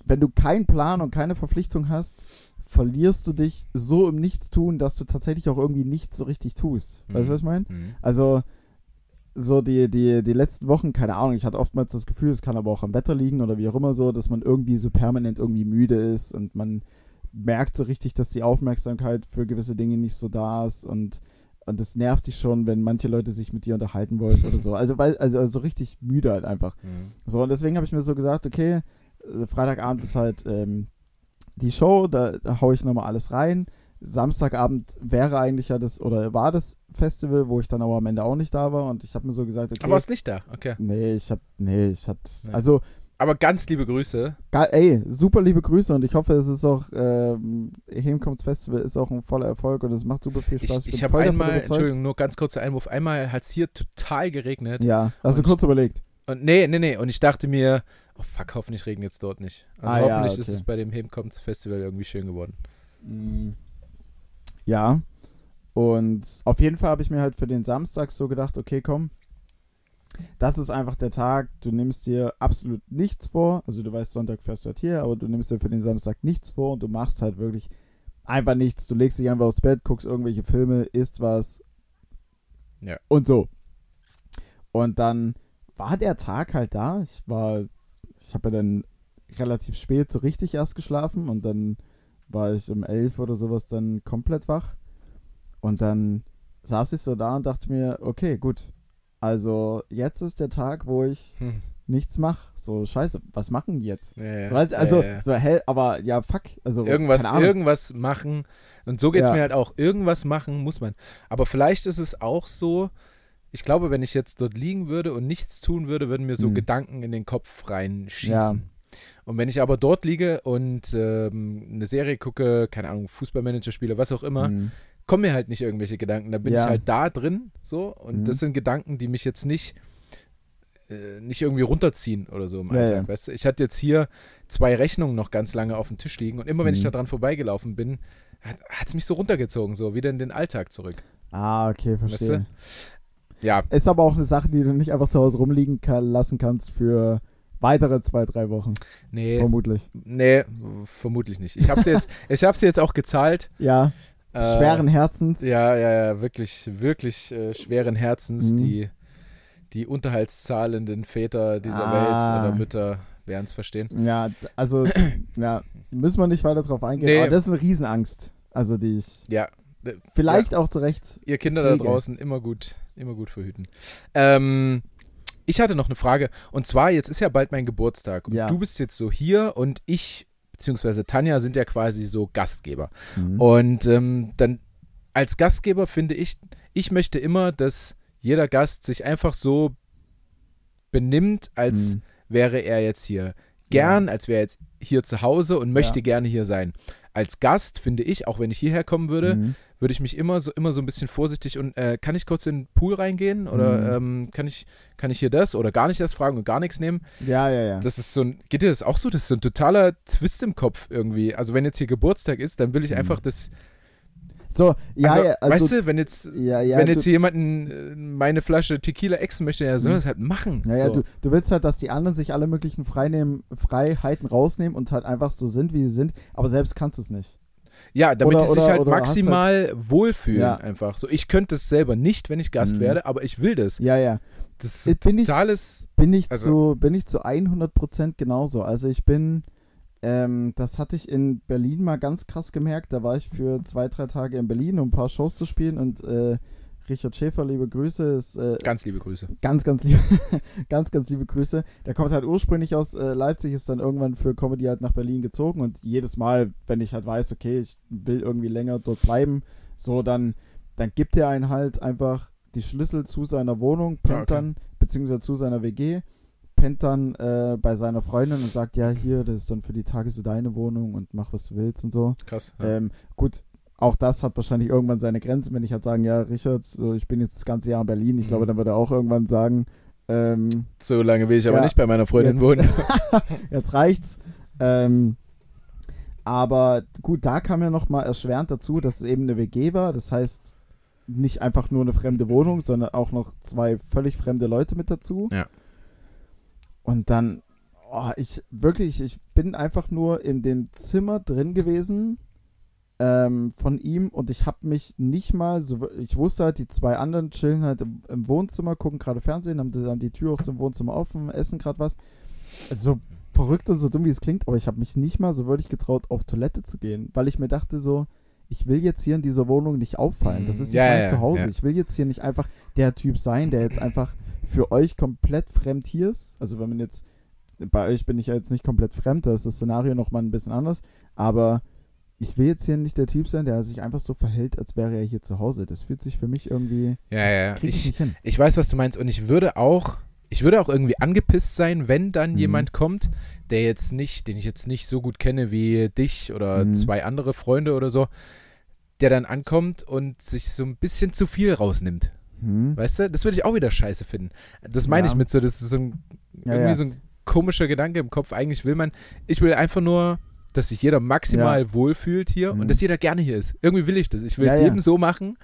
wenn du keinen Plan und keine Verpflichtung hast, verlierst du dich so im Nichtstun, dass du tatsächlich auch irgendwie nichts so richtig tust. Weißt du, Mhm. was ich meine? Mhm. Also so die, die, die letzten Wochen, keine Ahnung, ich hatte oftmals das Gefühl, es kann aber auch am Wetter liegen oder wie auch immer so, dass man irgendwie so permanent irgendwie müde ist und man merkt so richtig, dass die Aufmerksamkeit für gewisse Dinge nicht so da ist und und das nervt dich schon, wenn manche Leute sich mit dir unterhalten wollen oder so. Also, weil, also so richtig müde halt einfach. Mhm. So, und deswegen habe ich mir so gesagt, okay, Freitagabend ist halt ähm, die Show, da, da haue ich nochmal alles rein. Samstagabend wäre eigentlich ja das, oder war das Festival, wo ich dann aber am Ende auch nicht da war und ich habe mir so gesagt, okay. Aber warst nicht da, okay. Nee, ich hab, nee, ich hatte, Nee. also, Aber ganz liebe Grüße. Geil, ey, super liebe Grüße und ich hoffe, es ist auch, ähm, Hemkommts Festival ist auch ein voller Erfolg und es macht super viel Spaß. Ich, bin ich habe einmal. Entschuldigung, nur ganz kurzer Einwurf, einmal hat es hier total geregnet. Ja, hast du kurz überlegt. Und nee, nee, nee. Und ich dachte mir, oh fuck, hoffentlich regnet es dort nicht. Also Ah, ja, hoffentlich ist okay. es bei dem Hebenkommens Festival irgendwie schön geworden. Mm. Ja, und auf jeden Fall habe ich mir halt für den Samstag so gedacht, okay, komm, das ist einfach der Tag, du nimmst dir absolut nichts vor, also du weißt, Sonntag fährst du halt hier, aber du nimmst dir für den Samstag nichts vor und du machst halt wirklich einfach nichts. Du legst dich einfach aufs Bett, guckst irgendwelche Filme, isst was Ja. und so. Und dann war der Tag halt da. Ich war, ich habe ja dann relativ spät so richtig erst geschlafen und dann war ich um elf oder sowas dann komplett wach. Und dann saß ich so da und dachte mir, okay, gut. Also jetzt ist der Tag, wo ich Hm. nichts mache. So, scheiße, was machen die jetzt? Ja, ja. So, also, ja, so hell, aber ja, fuck. Also, Irgendwas, irgendwas machen. Und so geht es mir halt auch. Irgendwas machen muss man. Aber vielleicht ist es auch so, ich glaube, wenn ich jetzt dort liegen würde und nichts tun würde, würden mir so Mhm. Gedanken in den Kopf reinschießen. Ja. Und wenn ich aber dort liege und ähm, eine Serie gucke, keine Ahnung, Fußballmanager spiele, was auch immer, Mhm. Kommen mir halt nicht irgendwelche Gedanken. Da bin Ja. ich halt da drin, so. Und Mhm. das sind Gedanken, die mich jetzt nicht, äh, nicht irgendwie runterziehen oder so im Ja, Alltag, ja. weißt du. Ich hatte jetzt hier zwei Rechnungen noch ganz lange auf dem Tisch liegen und immer wenn ich Mhm. da dran vorbeigelaufen bin, hat es mich so runtergezogen, so wieder in den Alltag zurück. Ah, okay, verstehe. Ja, Ist aber auch eine Sache, die du nicht einfach zu Hause rumliegen ka- lassen kannst für weitere zwei, drei Wochen. nee, Vermutlich. nee, vermutlich nicht. Ich habe sie jetzt, ich habe sie jetzt auch gezahlt. Ja, schweren Herzens. Ja, ja, ja, wirklich, wirklich äh, schweren Herzens. Mhm. Die, die unterhaltszahlenden Väter dieser Ah. Welt oder Mütter werden es verstehen. Ja, also, ja, müssen wir nicht weiter drauf eingehen. Nee. Aber das ist eine Riesenangst. Also, die ich Ja, vielleicht auch zu Recht. ihr Kinder da draußen immer gut, immer gut verhüten. Ähm, ich hatte noch eine Frage und zwar, jetzt ist ja bald mein Geburtstag und Ja. du bist jetzt so hier und ich, beziehungsweise Tanja, sind ja quasi so Gastgeber. Mhm. Und ähm, dann als Gastgeber finde ich, ich möchte immer, dass jeder Gast sich einfach so benimmt, als Mhm. wäre er jetzt hier. Gern, als wäre er jetzt hier zu Hause und möchte Ja. gerne hier sein. Als Gast finde ich, auch wenn ich hierher kommen würde, Mhm. würde ich mich immer so immer so ein bisschen vorsichtig und äh, kann ich kurz in den Pool reingehen oder ähm, kann ich kann ich hier das oder gar nicht das fragen und gar nichts nehmen? Ja, ja, ja. Das ist so ein geht dir das auch so? Das ist so ein totaler Twist im Kopf irgendwie. Also wenn jetzt hier Geburtstag ist, dann will ich Mhm. einfach das so, ja, also, ja, also, weißt du, wenn jetzt, ja, ja, wenn du, jetzt hier jemanden äh, meine Flasche Tequila exen möchte, ja, soll Mhm. das halt machen. Ja, ja, so. du, du willst halt, dass die anderen sich alle möglichen Freinehmen, Freiheiten rausnehmen und halt einfach so sind, wie sie sind, aber selbst kannst du es nicht. ja, damit oder- die sich oder- halt oder maximal wohlfühlen Ja. einfach. So, ich könnte es selber nicht, wenn ich Gast Mhm. werde, aber ich will das. Ja, ja. Das ist bin ich- totales. Bin ich, Also- zu, bin ich zu 100% genauso. Also ich bin, ähm, das hatte ich in Berlin mal ganz krass gemerkt. Da war ich für zwei, drei Tage in Berlin, um ein paar Shows zu spielen und äh, Richard Schäfer, liebe Grüße, ist äh, Ganz liebe Grüße. ganz, ganz liebe, ganz, ganz liebe Grüße. Der kommt halt ursprünglich aus äh, Leipzig, ist dann irgendwann für Comedy halt nach Berlin gezogen und jedes Mal, wenn ich halt weiß, okay, ich will irgendwie länger dort bleiben, so dann, dann gibt er einen halt einfach die Schlüssel zu seiner Wohnung, pennt Ah, okay. dann, beziehungsweise zu seiner WG, pennt dann äh, bei seiner Freundin und sagt, ja, hier, das ist dann für die Tage so deine Wohnung und mach, was du willst und so. Krass. Ja. Ähm, gut, auch das hat wahrscheinlich irgendwann seine Grenzen, wenn ich halt sagen, ja, Richard, so, ich bin jetzt das ganze Jahr in Berlin. Ich Mhm. glaube, dann würde er auch irgendwann sagen, ähm, so lange will ich aber ja, nicht bei meiner Freundin jetzt- wohnen. jetzt reicht's. Ähm, aber gut, da kam ja nochmal erschwerend dazu, dass es eben eine WG war. Das heißt, nicht einfach nur eine fremde Wohnung, sondern auch noch zwei völlig fremde Leute mit dazu. Ja. Und dann, oh, ich wirklich, ich bin einfach nur in dem Zimmer drin gewesen ähm, von ihm und ich habe mich nicht mal so, ich wusste halt, die zwei anderen chillen halt im, im Wohnzimmer, gucken gerade Fernsehen, haben, die- haben die Tür auch zum Wohnzimmer offen, essen gerade was. So verrückt und so dumm, wie es klingt, aber ich habe mich nicht mal so wirklich getraut, auf Toilette zu gehen, weil ich mir dachte so, ich will jetzt hier in dieser Wohnung nicht auffallen. Das ist Ja, mein ja, Zuhause. ja. Ich will jetzt hier nicht einfach der Typ sein, der jetzt einfach für euch komplett fremd hier ist. Also wenn man jetzt, bei euch bin ich ja jetzt nicht komplett fremd, da ist das Szenario nochmal ein bisschen anders, aber ich will jetzt hier nicht der Typ sein, der sich einfach so verhält, als wäre er hier zu Hause. Das fühlt sich für mich irgendwie. Ja, ja, ich, Ich, nicht hin. ich weiß, was du meinst. Und ich würde auch, ich würde auch irgendwie angepisst sein, wenn dann Mhm. jemand kommt, der jetzt nicht, den ich jetzt nicht so gut kenne wie dich oder Mhm. zwei andere Freunde oder so, der dann ankommt und sich so ein bisschen zu viel rausnimmt. Hm? Weißt du? Das würde ich auch wieder scheiße finden. Das meine Ja. ich mit so, das ist so ein, Ja, irgendwie ja. so ein komischer Gedanke im Kopf. Eigentlich will man, ich will einfach nur, dass sich jeder maximal wohlfühlt hier Mhm. und dass jeder gerne hier ist. Irgendwie will ich das. Ich will es jedem so machen,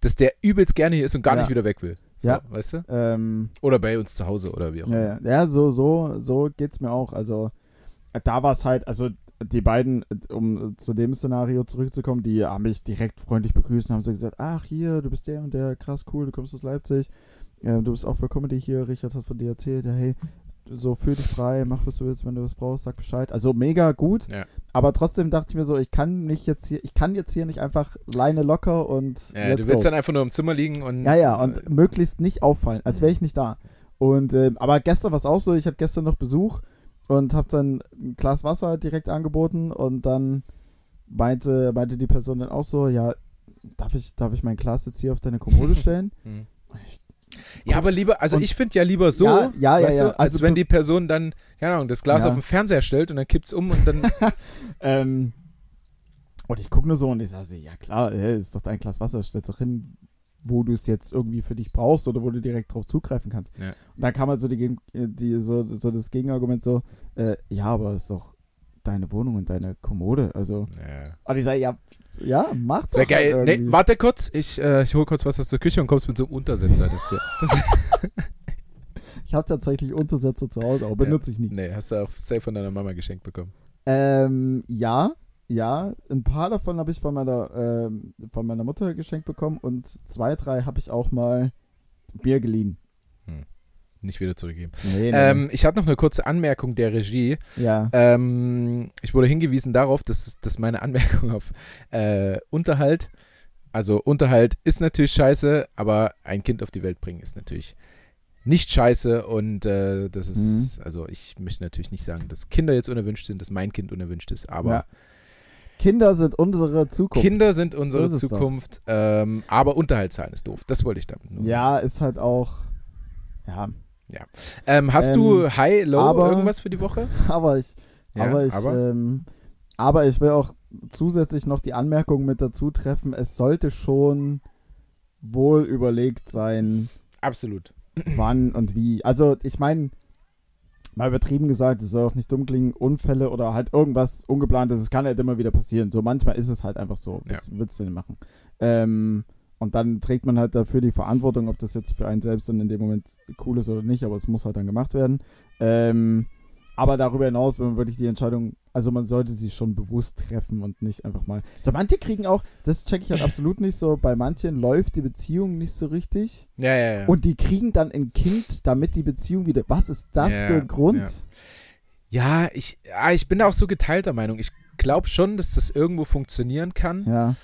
dass der übelst gerne hier ist und gar nicht wieder weg will. So, Ja. Weißt du? Ähm, Oder bei uns zu Hause oder wie auch immer. ja. so, so, so geht's mir auch. Also, da war es halt, also die beiden, äh, um äh, zu dem Szenario zurückzukommen, die haben mich direkt freundlich begrüßt und haben so gesagt, ach hier, du bist der und der, krass cool, du kommst aus Leipzig, äh, du bist auch für Comedy hier, Richard hat von dir erzählt, ja hey, so fühl dich frei, mach was du willst, wenn du was brauchst, sag Bescheid. Also mega gut, Ja. aber trotzdem dachte ich mir so, ich kann nicht jetzt hier, ich kann jetzt hier nicht einfach Leine locker und Ja, du willst go. dann einfach nur im Zimmer liegen und. Ja, ja, und äh, möglichst nicht auffallen, als wäre ich nicht da. Und ähm, aber gestern war es auch so, ich hatte gestern noch Besuch und habe dann ein Glas Wasser direkt angeboten und dann meinte, meinte die Person dann auch so, ja, darf ich, darf ich mein Glas jetzt hier auf deine Kommode stellen? hm. Ich, Ja, aber lieber, also ich finde ja lieber so, Ja, ja, ja, ja. du, als Also wenn die Person dann, keine Ahnung, das Glas Ja. auf den Fernseher stellt und dann kippt's um und dann. ähm, und ich gucke nur so und ich sage, ja klar, ey, ist doch dein Glas Wasser, stell's doch hin, wo du es jetzt irgendwie für dich brauchst oder wo du direkt drauf zugreifen kannst. Ja. Und dann kam halt so, die, Gegen- die, so, so das Gegenargument so, äh, ja, aber es ist doch deine Wohnung und deine Kommode, also ja. Und ich sage, ja, ja, wäre doch geil. halt Nee, warte kurz, ich, äh, ich hole kurz was aus der Küche und kommst mit so einem Untersetzer dafür. Ich habe tatsächlich Untersetzer zu Hause, aber benutze ich nie. nee, hast du auch safe von deiner Mama geschenkt bekommen. Ähm, ja, ja, ein paar davon habe ich von meiner, ähm, von meiner Mutter geschenkt bekommen und zwei, drei habe ich auch mal mir geliehen. Nicht wieder zurückgeben. Nee, nee. Ähm, ich hatte noch eine kurze Anmerkung der Regie. ja. Ähm, ich wurde hingewiesen darauf, dass, dass meine Anmerkung auf äh, Unterhalt, also Unterhalt ist natürlich scheiße, aber ein Kind auf die Welt bringen ist natürlich nicht scheiße und äh, das ist, Mhm. also ich möchte natürlich nicht sagen, dass Kinder jetzt unerwünscht sind, dass mein Kind unerwünscht ist, aber Ja. Kinder sind unsere Zukunft. Kinder sind unsere So. Zukunft, ähm, aber Unterhalt zahlen ist doof. Das wollte ich damit nur. Ja, ist halt auch. Ja, Ähm, hast Ähm, du High, Low, aber- irgendwas für die Woche? aber ich, Ja, aber ich, aber? Ähm, aber ich will auch zusätzlich noch die Anmerkung mit dazu treffen, es sollte schon wohl überlegt sein, Absolut. wann und wie. Also ich meine, mal übertrieben gesagt, es soll auch nicht dumm klingen, Unfälle oder halt irgendwas Ungeplantes, es kann halt immer wieder passieren. So manchmal ist es halt einfach so. Ja. Was willst du denn machen? Ähm, und dann trägt man halt dafür die Verantwortung, ob das jetzt für einen selbst dann in dem Moment cool ist oder nicht, aber es muss halt dann gemacht werden. Ähm, aber darüber hinaus, wenn man wirklich die Entscheidung, also man sollte sie schon bewusst treffen und nicht einfach mal. So, manche kriegen auch, das checke ich halt absolut nicht so, bei manchen läuft die Beziehung nicht so richtig. Ja, ja, ja. Und die kriegen dann ein Kind, damit die Beziehung wieder. Was ist das Ja, für ein Grund? ja. Ja, ich, ja, ich bin da auch so geteilter Meinung. Ich glaube schon, dass das irgendwo funktionieren kann. Ja,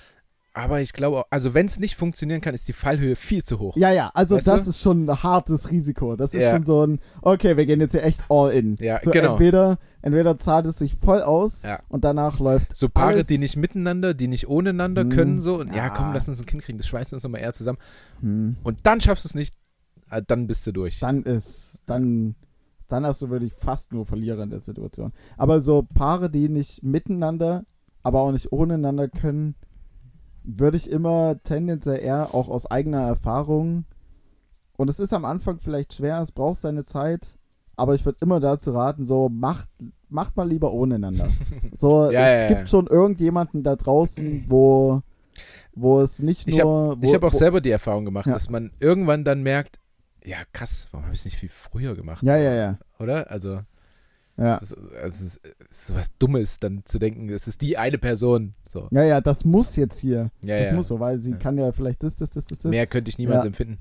Aber ich glaube, auch- also wenn es nicht funktionieren kann, ist die Fallhöhe viel zu hoch. ja, ja also Weißt das du? ist schon ein hartes Risiko. Das ist Ja. schon so ein, okay, wir gehen jetzt hier echt all in. Ja, so genau. Entweder, entweder zahlt es sich voll aus Ja. und danach läuft So Paare, alles, die nicht miteinander, die nicht ohneinander Hm, können, so. Und ja. ja. komm, lass uns ein Kind kriegen, das schweißt uns nochmal eher zusammen. Hm, Und dann schaffst du es nicht, äh, dann bist du durch. dann ist, dann, dann hast du wirklich fast nur Verlierer in der Situation. Aber so Paare, die nicht miteinander, aber auch nicht ohneinander können, würde ich immer tendenziell eher auch aus eigener Erfahrung. Und es ist am Anfang vielleicht schwer, es braucht seine Zeit, aber ich würde immer dazu raten, so macht, macht mal lieber ohneinander. So, Ja, es ja, gibt ja. schon irgendjemanden da draußen, wo, wo es nicht Ich hab- nur. wo, Ich habe auch wo, selber die Erfahrung gemacht, dass man irgendwann dann merkt, ja krass, warum habe ich es nicht viel früher gemacht? Ja, ja, ja. Oder? Also, Ja. das, also es, ist, ist so was Dummes, dann zu denken, es ist die eine Person. So. ja, ja, das muss jetzt hier. Ja, das ja. muss so, weil sie Ja. kann ja vielleicht das, das, das, das, das. Mehr könnte ich niemals empfinden.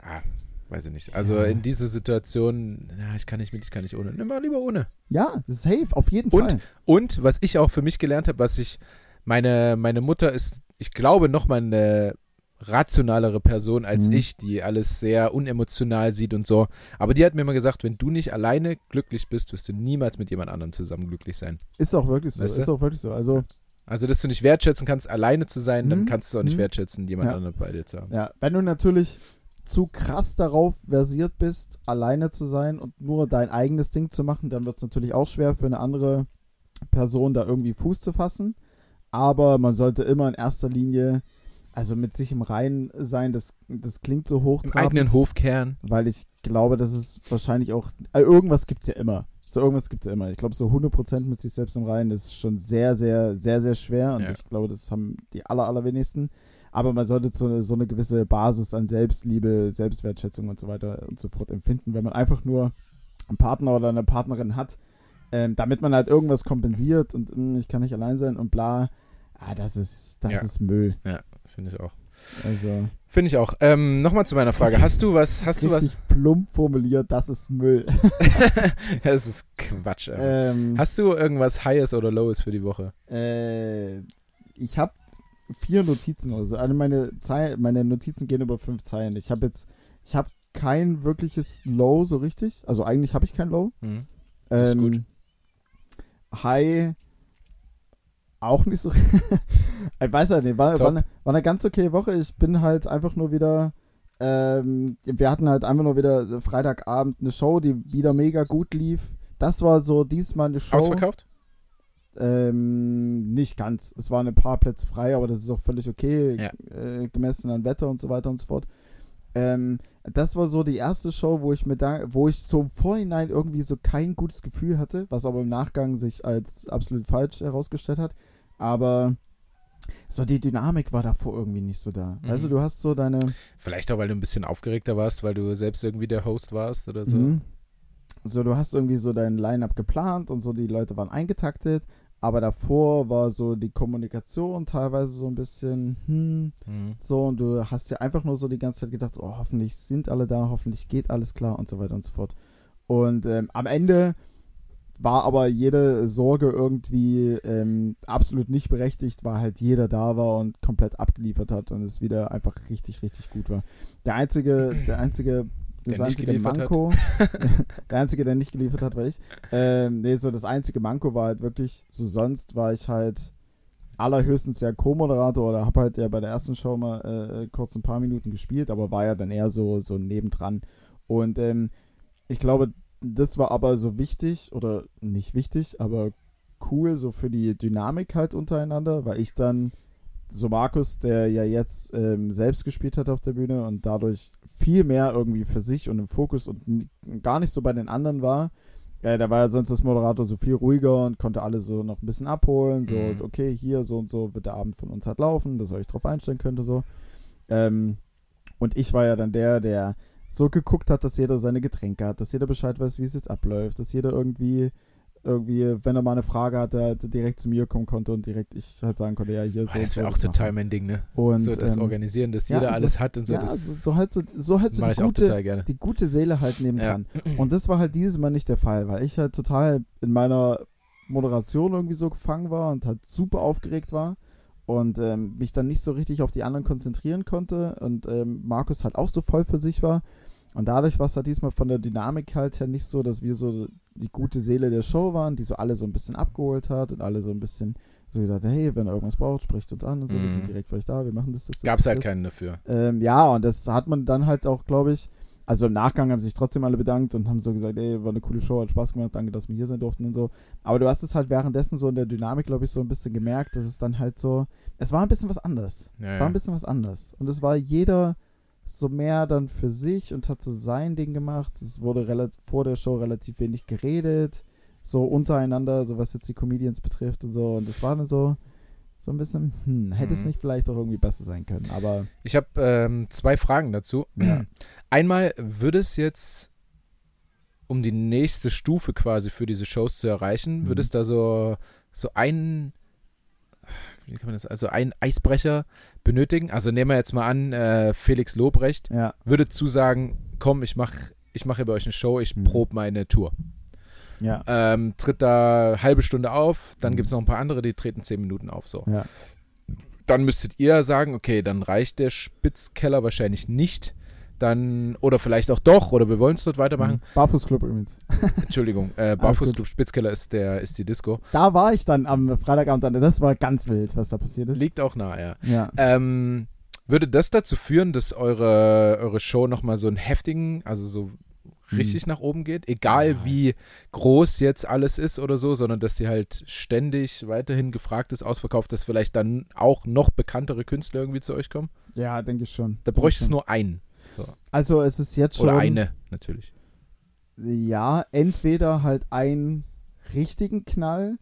Ja, weiß ich nicht. Also in dieser Situation, ja, ich kann nicht mit, ich kann nicht ohne. Nimm mal lieber ohne. Ja, safe, auf jeden Und- Fall. Und was ich auch für mich gelernt habe, was ich, meine, meine Mutter ist, ich glaube, noch mal eine rationalere Person als Mhm. ich, die alles sehr unemotional sieht und so. Aber die hat mir immer gesagt, wenn du nicht alleine glücklich bist, wirst du niemals mit jemand anderem zusammen glücklich sein. Ist auch wirklich so. Weißt du? Ist auch wirklich so. Also, Also, dass du nicht wertschätzen kannst, alleine zu sein, dann Mhm. kannst du auch nicht Mhm. wertschätzen, jemand Ja. anderen bei dir zu haben. Ja, wenn du natürlich zu krass darauf versiert bist, alleine zu sein und nur dein eigenes Ding zu machen, dann wird es natürlich auch schwer für eine andere Person da irgendwie Fuß zu fassen. Aber man sollte immer in erster Linie, also mit sich im Reinen sein, das, das klingt so Im hochtrabend. eigenen Hofkern. weil ich glaube, das ist wahrscheinlich auch, äh, irgendwas gibt es ja immer. So irgendwas gibt es ja immer. Ich glaube, so 100% mit sich selbst im Reinen ist schon sehr, sehr, sehr, sehr schwer. Und Ja. ich glaube, das haben die aller, allerwenigsten. Aber man sollte so eine, so eine gewisse Basis an Selbstliebe, Selbstwertschätzung und so weiter und so fort empfinden, wenn man einfach nur einen Partner oder eine Partnerin hat, ähm, damit man halt irgendwas kompensiert und "Hm, ich kann nicht allein sein und bla. Ah, das ist, das Ja. ist Müll. Finde ich auch. Also Finde ich auch. Ähm, Nochmal zu meiner Frage. Hast du was, hast du was? plump formuliert, das ist Müll. Das ist Quatsch. Ähm, Hast du irgendwas Highes oder Lowes für die Woche? Äh, ich habe vier Notizen oder so. Alle meine, Zei meine Notizen gehen über fünf Zeilen. Ich habe jetzt, ich habe kein wirkliches Low so richtig. Also eigentlich habe ich kein Low. Hm. Das ist Ähm, gut. High auch nicht so. ich weiß ja nicht, war, war, eine, war eine ganz okay Woche. Ich bin halt einfach nur wieder. Ähm, wir hatten halt einfach nur wieder Freitagabend eine Show, die wieder mega gut lief. Das war so diesmal eine Show. Ausverkauft? Ähm, nicht ganz. Es waren ein paar Plätze frei, aber das ist auch völlig okay, Ja. äh, gemessen an Wetter und so weiter und so fort. Ähm, das war so die erste Show, wo ich mir da, wo ich im Vorhinein irgendwie so kein gutes Gefühl hatte, was aber im Nachgang sich als absolut falsch herausgestellt hat. Aber so die Dynamik war davor irgendwie nicht so da. Mhm. Also du hast so deine, Vielleicht auch, weil du ein bisschen aufgeregter warst, weil du selbst irgendwie der Host warst oder so. Mhm. So, du hast irgendwie so dein Line-Up geplant und so, die Leute waren eingetaktet, aber davor war so die Kommunikation teilweise so ein bisschen, hm, Mhm. so, und du hast ja einfach nur so die ganze Zeit gedacht, oh, hoffentlich sind alle da, hoffentlich geht alles klar und so weiter und so fort. Und ähm, am Ende war aber jede Sorge irgendwie ähm, absolut nicht berechtigt, weil halt jeder da war und komplett abgeliefert hat und es wieder einfach richtig, richtig gut war. Der einzige, der einzige, das Der einzige. Manko, der einzige, der nicht geliefert hat, war ich. Ähm, nee, so das einzige Manko war halt wirklich, so sonst war ich halt allerhöchstens ja Co-Moderator oder habe halt ja bei der ersten Show mal äh, kurz ein paar Minuten gespielt, aber war ja dann eher so, so nebendran. Und ähm, ich glaube, das war aber so wichtig oder nicht wichtig, aber cool so für die Dynamik halt untereinander, weil ich dann so Markus, der ja jetzt ähm, selbst gespielt hat auf der Bühne und dadurch viel mehr irgendwie für sich und im Fokus und gar nicht so bei den anderen war. Ja, da war ja sonst das Moderator so viel ruhiger und konnte alle so noch ein bisschen abholen. So, Mhm. okay, hier so und so wird der Abend von uns halt laufen, dass ihr euch drauf einstellen könnt und so. Ähm, und ich war ja dann der, der so geguckt hat, dass jeder seine Getränke hat, dass jeder Bescheid weiß, wie es jetzt abläuft, dass jeder irgendwie, irgendwie, wenn er mal eine Frage hatte, halt direkt zu mir kommen konnte und direkt ich halt sagen konnte, ja, hier so. das und wäre so auch das total machen. mein Ding, ne? Und, so das ähm, Organisieren, dass ja, jeder so- alles hat und so. ja, das so halt so, so halt so die gute, die gute Seele halt nebendran. Ja. Und das war halt dieses Mal nicht der Fall, weil ich halt total in meiner Moderation irgendwie so gefangen war und halt super aufgeregt war und ähm, mich dann nicht so richtig auf die anderen konzentrieren konnte und ähm, Markus halt auch so voll für sich war. Und dadurch war es halt diesmal von der Dynamik halt her nicht so, dass wir so die gute Seele der Show waren, die so alle so ein bisschen abgeholt hat und alle so ein bisschen so gesagt, hey, wenn ihr irgendwas braucht, spricht uns an und so, wir sind Mhm. direkt für euch da, wir machen das, das, das. Gab es halt das. keinen dafür. Ähm, ja, und das hat man dann halt auch, glaube ich, also im Nachgang haben sich trotzdem alle bedankt und haben so gesagt, ey, war eine coole Show, hat Spaß gemacht, danke, dass wir hier sein durften und so. Aber du hast es halt währenddessen so in der Dynamik, glaube ich, so ein bisschen gemerkt, dass es dann halt so, es war ein bisschen was anderes. Ja, Es war ein bisschen was anderes. Und es war jeder so mehr dann für sich und hat so sein Ding gemacht. Es wurde vor der Show relativ wenig geredet, so untereinander, so was jetzt die Comedians betrifft und so. Und es war dann so, so ein bisschen, hm, hätte es Mhm. nicht vielleicht auch irgendwie besser sein können. Aber Ich habe ähm, zwei Fragen dazu. Ja. Einmal, würde es jetzt, um die nächste Stufe quasi für diese Shows zu erreichen, Mhm. würde es da so, so ein, wie kann man das, also einen Eisbrecher benötigen? Also nehmen wir jetzt mal an, äh, Felix Lobrecht ja, würde zusagen, komm, ich mach, ich mache bei euch eine Show, ich Mhm. probe meine Tour. ja, Ähm, tritt da halbe Stunde auf, dann Mhm. gibt es noch ein paar andere, die treten zehn Minuten auf. So. ja. Dann müsstet ihr sagen, okay, dann reicht der Spitzkeller wahrscheinlich nicht. Dann, oder vielleicht auch doch, oder wir wollen es dort weitermachen. Barfußclub übrigens. Entschuldigung, äh, Barfußclub Spitzkeller ist, der, ist die Disco. Da war ich dann am Freitagabend. Dann. Das war ganz wild, was da passiert ist. Liegt auch nah, ja. ja. Ähm, würde das dazu führen, dass eure, eure Show nochmal so einen heftigen, also so richtig nach oben geht? Egal Ja. wie groß jetzt alles ist oder so, sondern dass die halt ständig weiterhin gefragt ist, ausverkauft, dass vielleicht dann auch noch bekanntere Künstler irgendwie zu euch kommen? ja, denke ich schon. Da bräuchte es nur einen. Also es ist jetzt schon. Oder eine, natürlich. Ja, entweder halt einen richtigen Knall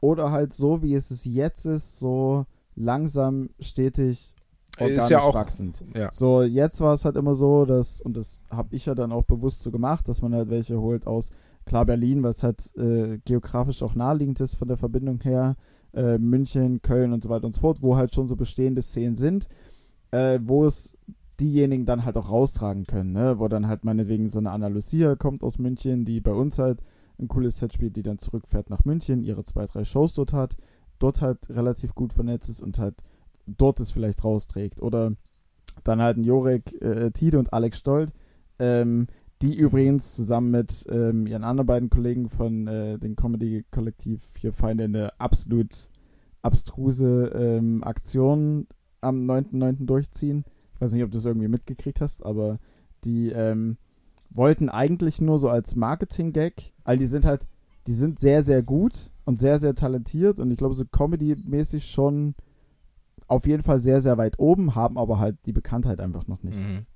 oder halt so, wie es jetzt ist, so langsam, stetig, organisch Ist ja auch. wachsend. Ja. So, jetzt war es halt immer so, dass, und das habe ich ja dann auch bewusst so gemacht, dass man halt welche holt aus, klar Berlin, weil es halt äh, geografisch auch naheliegend ist von der Verbindung her, äh, München, Köln und so weiter und so fort, wo halt schon so bestehende Szenen sind, äh, wo es diejenigen dann halt auch raustragen können, ne? wo dann halt meinetwegen so eine Anna Lucia kommt aus München, die bei uns halt ein cooles Set spielt, die dann zurückfährt nach München, ihre zwei, drei Shows dort hat, dort halt relativ gut vernetzt ist und halt dort es vielleicht rausträgt. Oder dann halt ein Jorek äh, Tide und Alex Stolt, ähm, die übrigens zusammen mit ähm, ihren anderen beiden Kollegen von äh, dem Comedy-Kollektiv Vier Feinde eine absolut abstruse ähm, Aktion am 9.9. durchziehen. Ich weiß nicht, ob du das irgendwie mitgekriegt hast, aber die ähm, wollten eigentlich nur so als Marketing-Gag, weil die sind halt, die sind sehr, sehr gut und sehr, sehr talentiert und ich glaube so Comedy-mäßig schon auf jeden Fall sehr, sehr weit oben, haben aber halt die Bekanntheit einfach noch nicht. Mhm.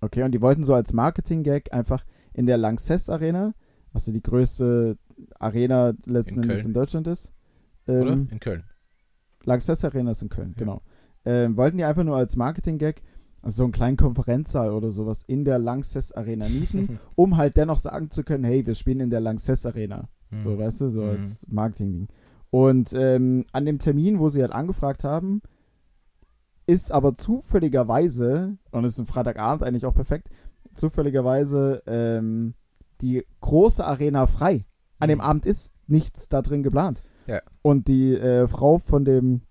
Okay, und die wollten so als Marketing-Gag einfach in der Lanxess Arena, was ja die größte Arena letzten In Endes Köln. in Deutschland ist. Oder? Ähm, In Köln. Lanxess Arena ist in Köln, Ja. genau. Ähm, wollten die einfach nur als Marketing-Gag also so einen kleinen Konferenzsaal oder sowas in der Lanxess Arena mieten, um halt dennoch sagen zu können, hey, wir spielen in der Lanxess Arena. So, Mhm. weißt du, so Mhm. als Marketing-Ding. Und ähm, an dem Termin, wo sie halt angefragt haben, ist aber zufälligerweise, und es ist ein Freitagabend eigentlich auch perfekt, zufälligerweise ähm, die große Arena frei. An dem Mhm. Abend ist nichts da drin geplant. Ja. Und die äh, Frau von dem,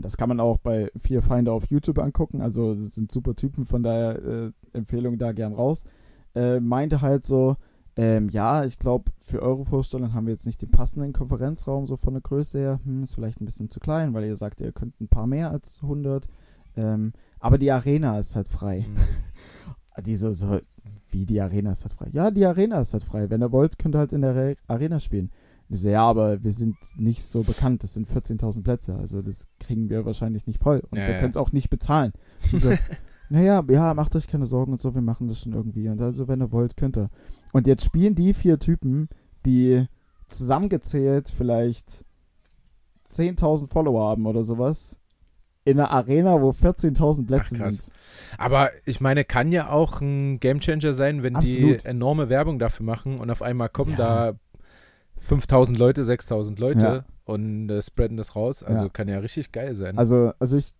das kann man auch bei Vier Feinde auf YouTube angucken, also das sind super Typen, von daher äh, Empfehlung da gern raus, äh, meinte halt so, ähm, ja, ich glaube, für eure Vorstellung haben wir jetzt nicht den passenden Konferenzraum so von der Größe her. Hm, ist vielleicht ein bisschen zu klein, weil ihr sagt, ihr könnt ein paar mehr als 100. Ähm, aber die Arena ist halt frei. Mhm. Die so, so, wie die Arena ist halt frei. Ja, die Arena ist halt frei. Wenn ihr wollt, könnt ihr halt in der Re Arena spielen. Und ich so, ja, aber wir sind nicht so bekannt. Das sind 14.000 Plätze. Also das kriegen wir wahrscheinlich nicht voll. Und Ja, wir ja. können es auch nicht bezahlen. Ich so, naja, ja, macht euch keine Sorgen und so, wir machen das schon irgendwie. Und also, wenn ihr wollt, könnt ihr. Und jetzt spielen die vier Typen, die zusammengezählt vielleicht 10.000 Follower haben oder sowas, in einer Arena, wo 14.000 Plätze krass. sind. Aber ich meine, kann ja auch ein Gamechanger sein, wenn Absolut. die enorme Werbung dafür machen und auf einmal kommen Ja. da 5000 Leute, 6000 Leute Ja. und äh, spreaden das raus. Also Ja. kann ja richtig geil sein. Also, also ich,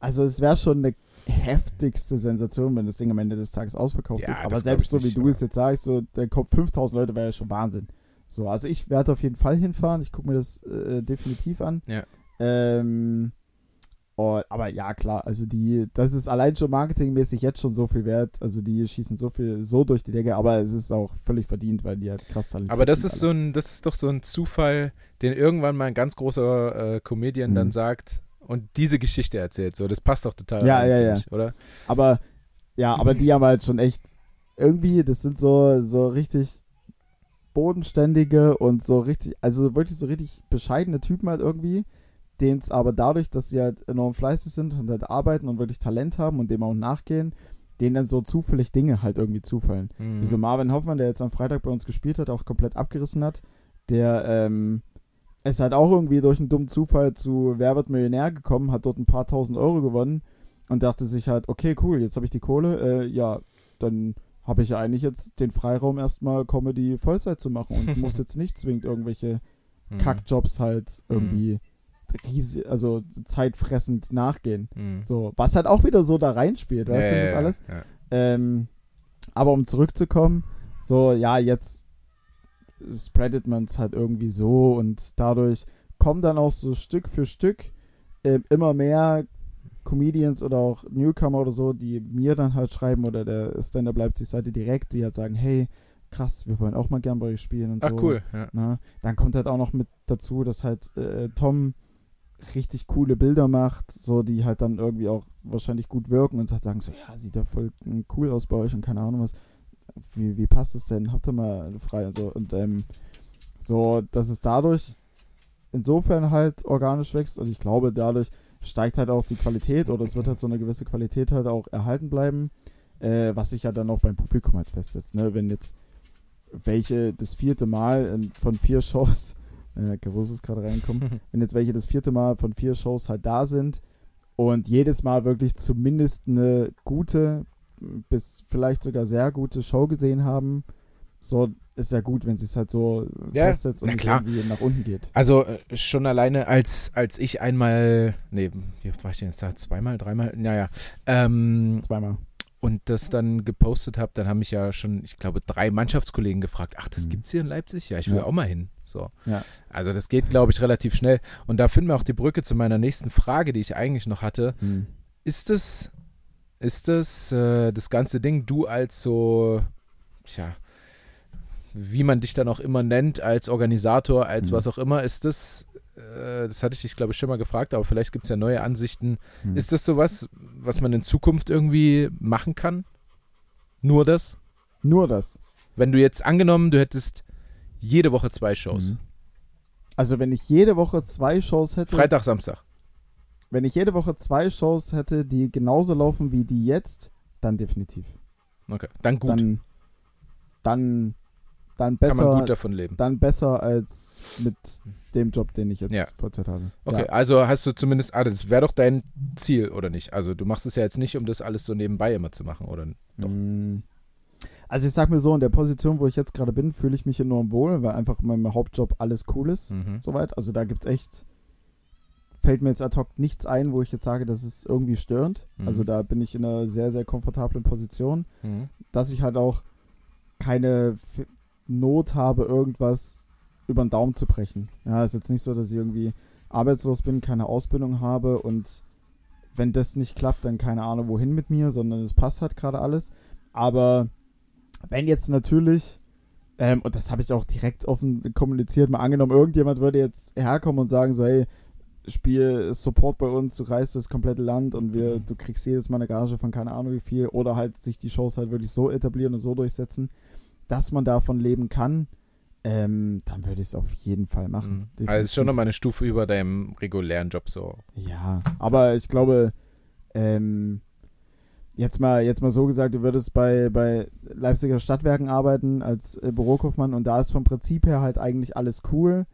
also es wäre schon eine heftigste Sensation, wenn das Ding am Ende des Tages ausverkauft Ja, ist. Aber selbst so wie nicht, du es jetzt sagst, so, da kommt 5000 Leute, wäre ja schon Wahnsinn. So, also ich werde auf jeden Fall hinfahren. Ich gucke mir das äh, definitiv an. Ja. Ähm, oh, aber ja, klar, also die, das ist allein schon marketingmäßig jetzt schon so viel wert. Also die schießen so viel so durch die Decke, aber es ist auch völlig verdient, weil die halt krass talentiert Aber das ist so ein, das ist doch so ein Zufall, den irgendwann mal ein ganz großer äh, Comedian Mhm. dann sagt und diese Geschichte erzählt. So, das passt doch total Ja, rein, ja, ja. Ich, oder? Aber ja, aber die haben halt schon echt irgendwie, das sind so, so richtig bodenständige und so richtig, also wirklich so richtig bescheidene Typen halt irgendwie, denen es aber dadurch, dass sie halt enorm fleißig sind und halt arbeiten und wirklich Talent haben und dem auch nachgehen, denen dann so zufällig Dinge halt irgendwie zufallen. Mhm. Wie so Marvin Hoffmann, der jetzt am Freitag bei uns gespielt hat, auch komplett abgerissen hat, der ähm, ist halt auch irgendwie durch einen dummen Zufall zu Wer wird Millionär gekommen, hat dort ein paar tausend Euro gewonnen und dachte sich halt, okay, cool, jetzt habe ich die Kohle, äh, ja, dann habe ich ja eigentlich jetzt den Freiraum erstmal Comedy Vollzeit zu machen und muss jetzt nicht zwingend irgendwelche Mhm. Kackjobs halt irgendwie riesig, also zeitfressend nachgehen. Mhm. So, was halt auch wieder so da reinspielt, weißt ja, du, das ja, alles? Ja. Ähm, aber um zurückzukommen, so, ja, jetzt spreadet man es halt irgendwie so und dadurch kommen dann auch so Stück für Stück ähm, immer mehr Comedians oder auch Newcomer oder so, die mir dann halt schreiben oder der Stand-Up Leipzig-Seite direkt, die halt sagen, hey, krass, wir wollen auch mal gern bei euch spielen und Ach so. cool, ja. Ne? Dann kommt halt auch noch mit dazu, dass halt äh, Tom richtig coole Bilder macht, so die halt dann irgendwie auch wahrscheinlich gut wirken und halt sagen so, ja, sieht ja voll cool aus bei euch und keine Ahnung was. Wie, wie passt es denn? Habt ihr mal frei und so. Und ähm, so, dass es dadurch insofern halt organisch wächst und ich glaube, dadurch steigt halt auch die Qualität oder es wird halt so eine gewisse Qualität halt auch erhalten bleiben, äh, was sich ja dann auch beim Publikum halt festsetzt. Ne? Wenn jetzt welche das vierte Mal in, von vier Shows, äh, Caruso ist gerade reingekommen, wenn jetzt welche das vierte Mal von vier Shows halt da sind und jedes Mal wirklich zumindest eine gute bis vielleicht sogar sehr gute Show gesehen haben, so ist ja gut, wenn sie es halt so Ja, festsetzt und klar. irgendwie nach unten geht. Also äh, schon alleine als, als ich einmal, nee, wie oft war ich denn jetzt da? Zweimal, dreimal? Naja. Ähm, Zweimal. Und das dann gepostet habe, dann haben mich ja schon, ich glaube, drei Mannschaftskollegen gefragt, ach, das Mhm. gibt's hier in Leipzig? Ja, ich will Ja. auch mal hin. So. Ja. Also das geht, glaube ich, relativ schnell. Und da finden wir auch die Brücke zu meiner nächsten Frage, die ich eigentlich noch hatte. Hm. Ist das, ist das äh, das ganze Ding, du als so, tja, wie man dich dann auch immer nennt, als Organisator, als Mhm. was auch immer, ist das, äh, das hatte ich dich, glaube ich, schon mal gefragt, aber vielleicht gibt es ja neue Ansichten. Hm. Ist das sowas, was man in Zukunft irgendwie machen kann? Nur das? Nur das. Wenn du jetzt angenommen, du hättest jede Woche zwei Shows. Mhm. Also wenn ich jede Woche zwei Shows hätte, Freitag, Samstag. wenn ich jede Woche zwei Shows hätte, die genauso laufen wie die jetzt, dann definitiv. Okay. Dann gut. Dann, dann, dann Kann man besser, gut davon leben. dann besser als mit dem Job, den ich jetzt Ja. Vollzeit habe. Okay, Ja. also hast du zumindest, ah, das wäre doch dein Ziel, oder nicht? Also du machst es ja jetzt nicht, um das alles so nebenbei immer zu machen, oder? Doch. Mm. Also ich sag mir so, in der Position, wo ich jetzt gerade bin, fühle ich mich enorm wohl, weil einfach in meinem Hauptjob alles cool ist. Mhm. Soweit. Also da gibt's echt, fällt mir jetzt ad hoc nichts ein, wo ich jetzt sage, das ist irgendwie störend. Mhm. Also da bin ich in einer sehr, sehr komfortablen Position, Mhm. dass ich halt auch keine Not habe, irgendwas über den Daumen zu brechen. Ja, ist jetzt nicht so, dass ich irgendwie arbeitslos bin, keine Ausbildung habe und wenn das nicht klappt, dann keine Ahnung wohin mit mir, sondern es passt halt gerade alles. Aber wenn jetzt natürlich, ähm, und das habe ich auch direkt offen kommuniziert, mal angenommen, irgendjemand würde jetzt herkommen und sagen so, hey, Spiel Support bei uns, du reist das komplette Land und wir, du kriegst jedes Mal eine Gage von keine Ahnung wie viel oder halt sich die Shows halt wirklich so etablieren und so durchsetzen, dass man davon leben kann, ähm, dann würde ich es auf jeden Fall machen. Mhm. Also es ist schon nochmal eine Stufe über deinem regulären Job so. Ja, aber ich glaube, ähm, jetzt mal, jetzt mal so gesagt, du würdest bei, bei Leipziger Stadtwerken arbeiten als äh, Bürokaufmann und da ist vom Prinzip her halt eigentlich alles cool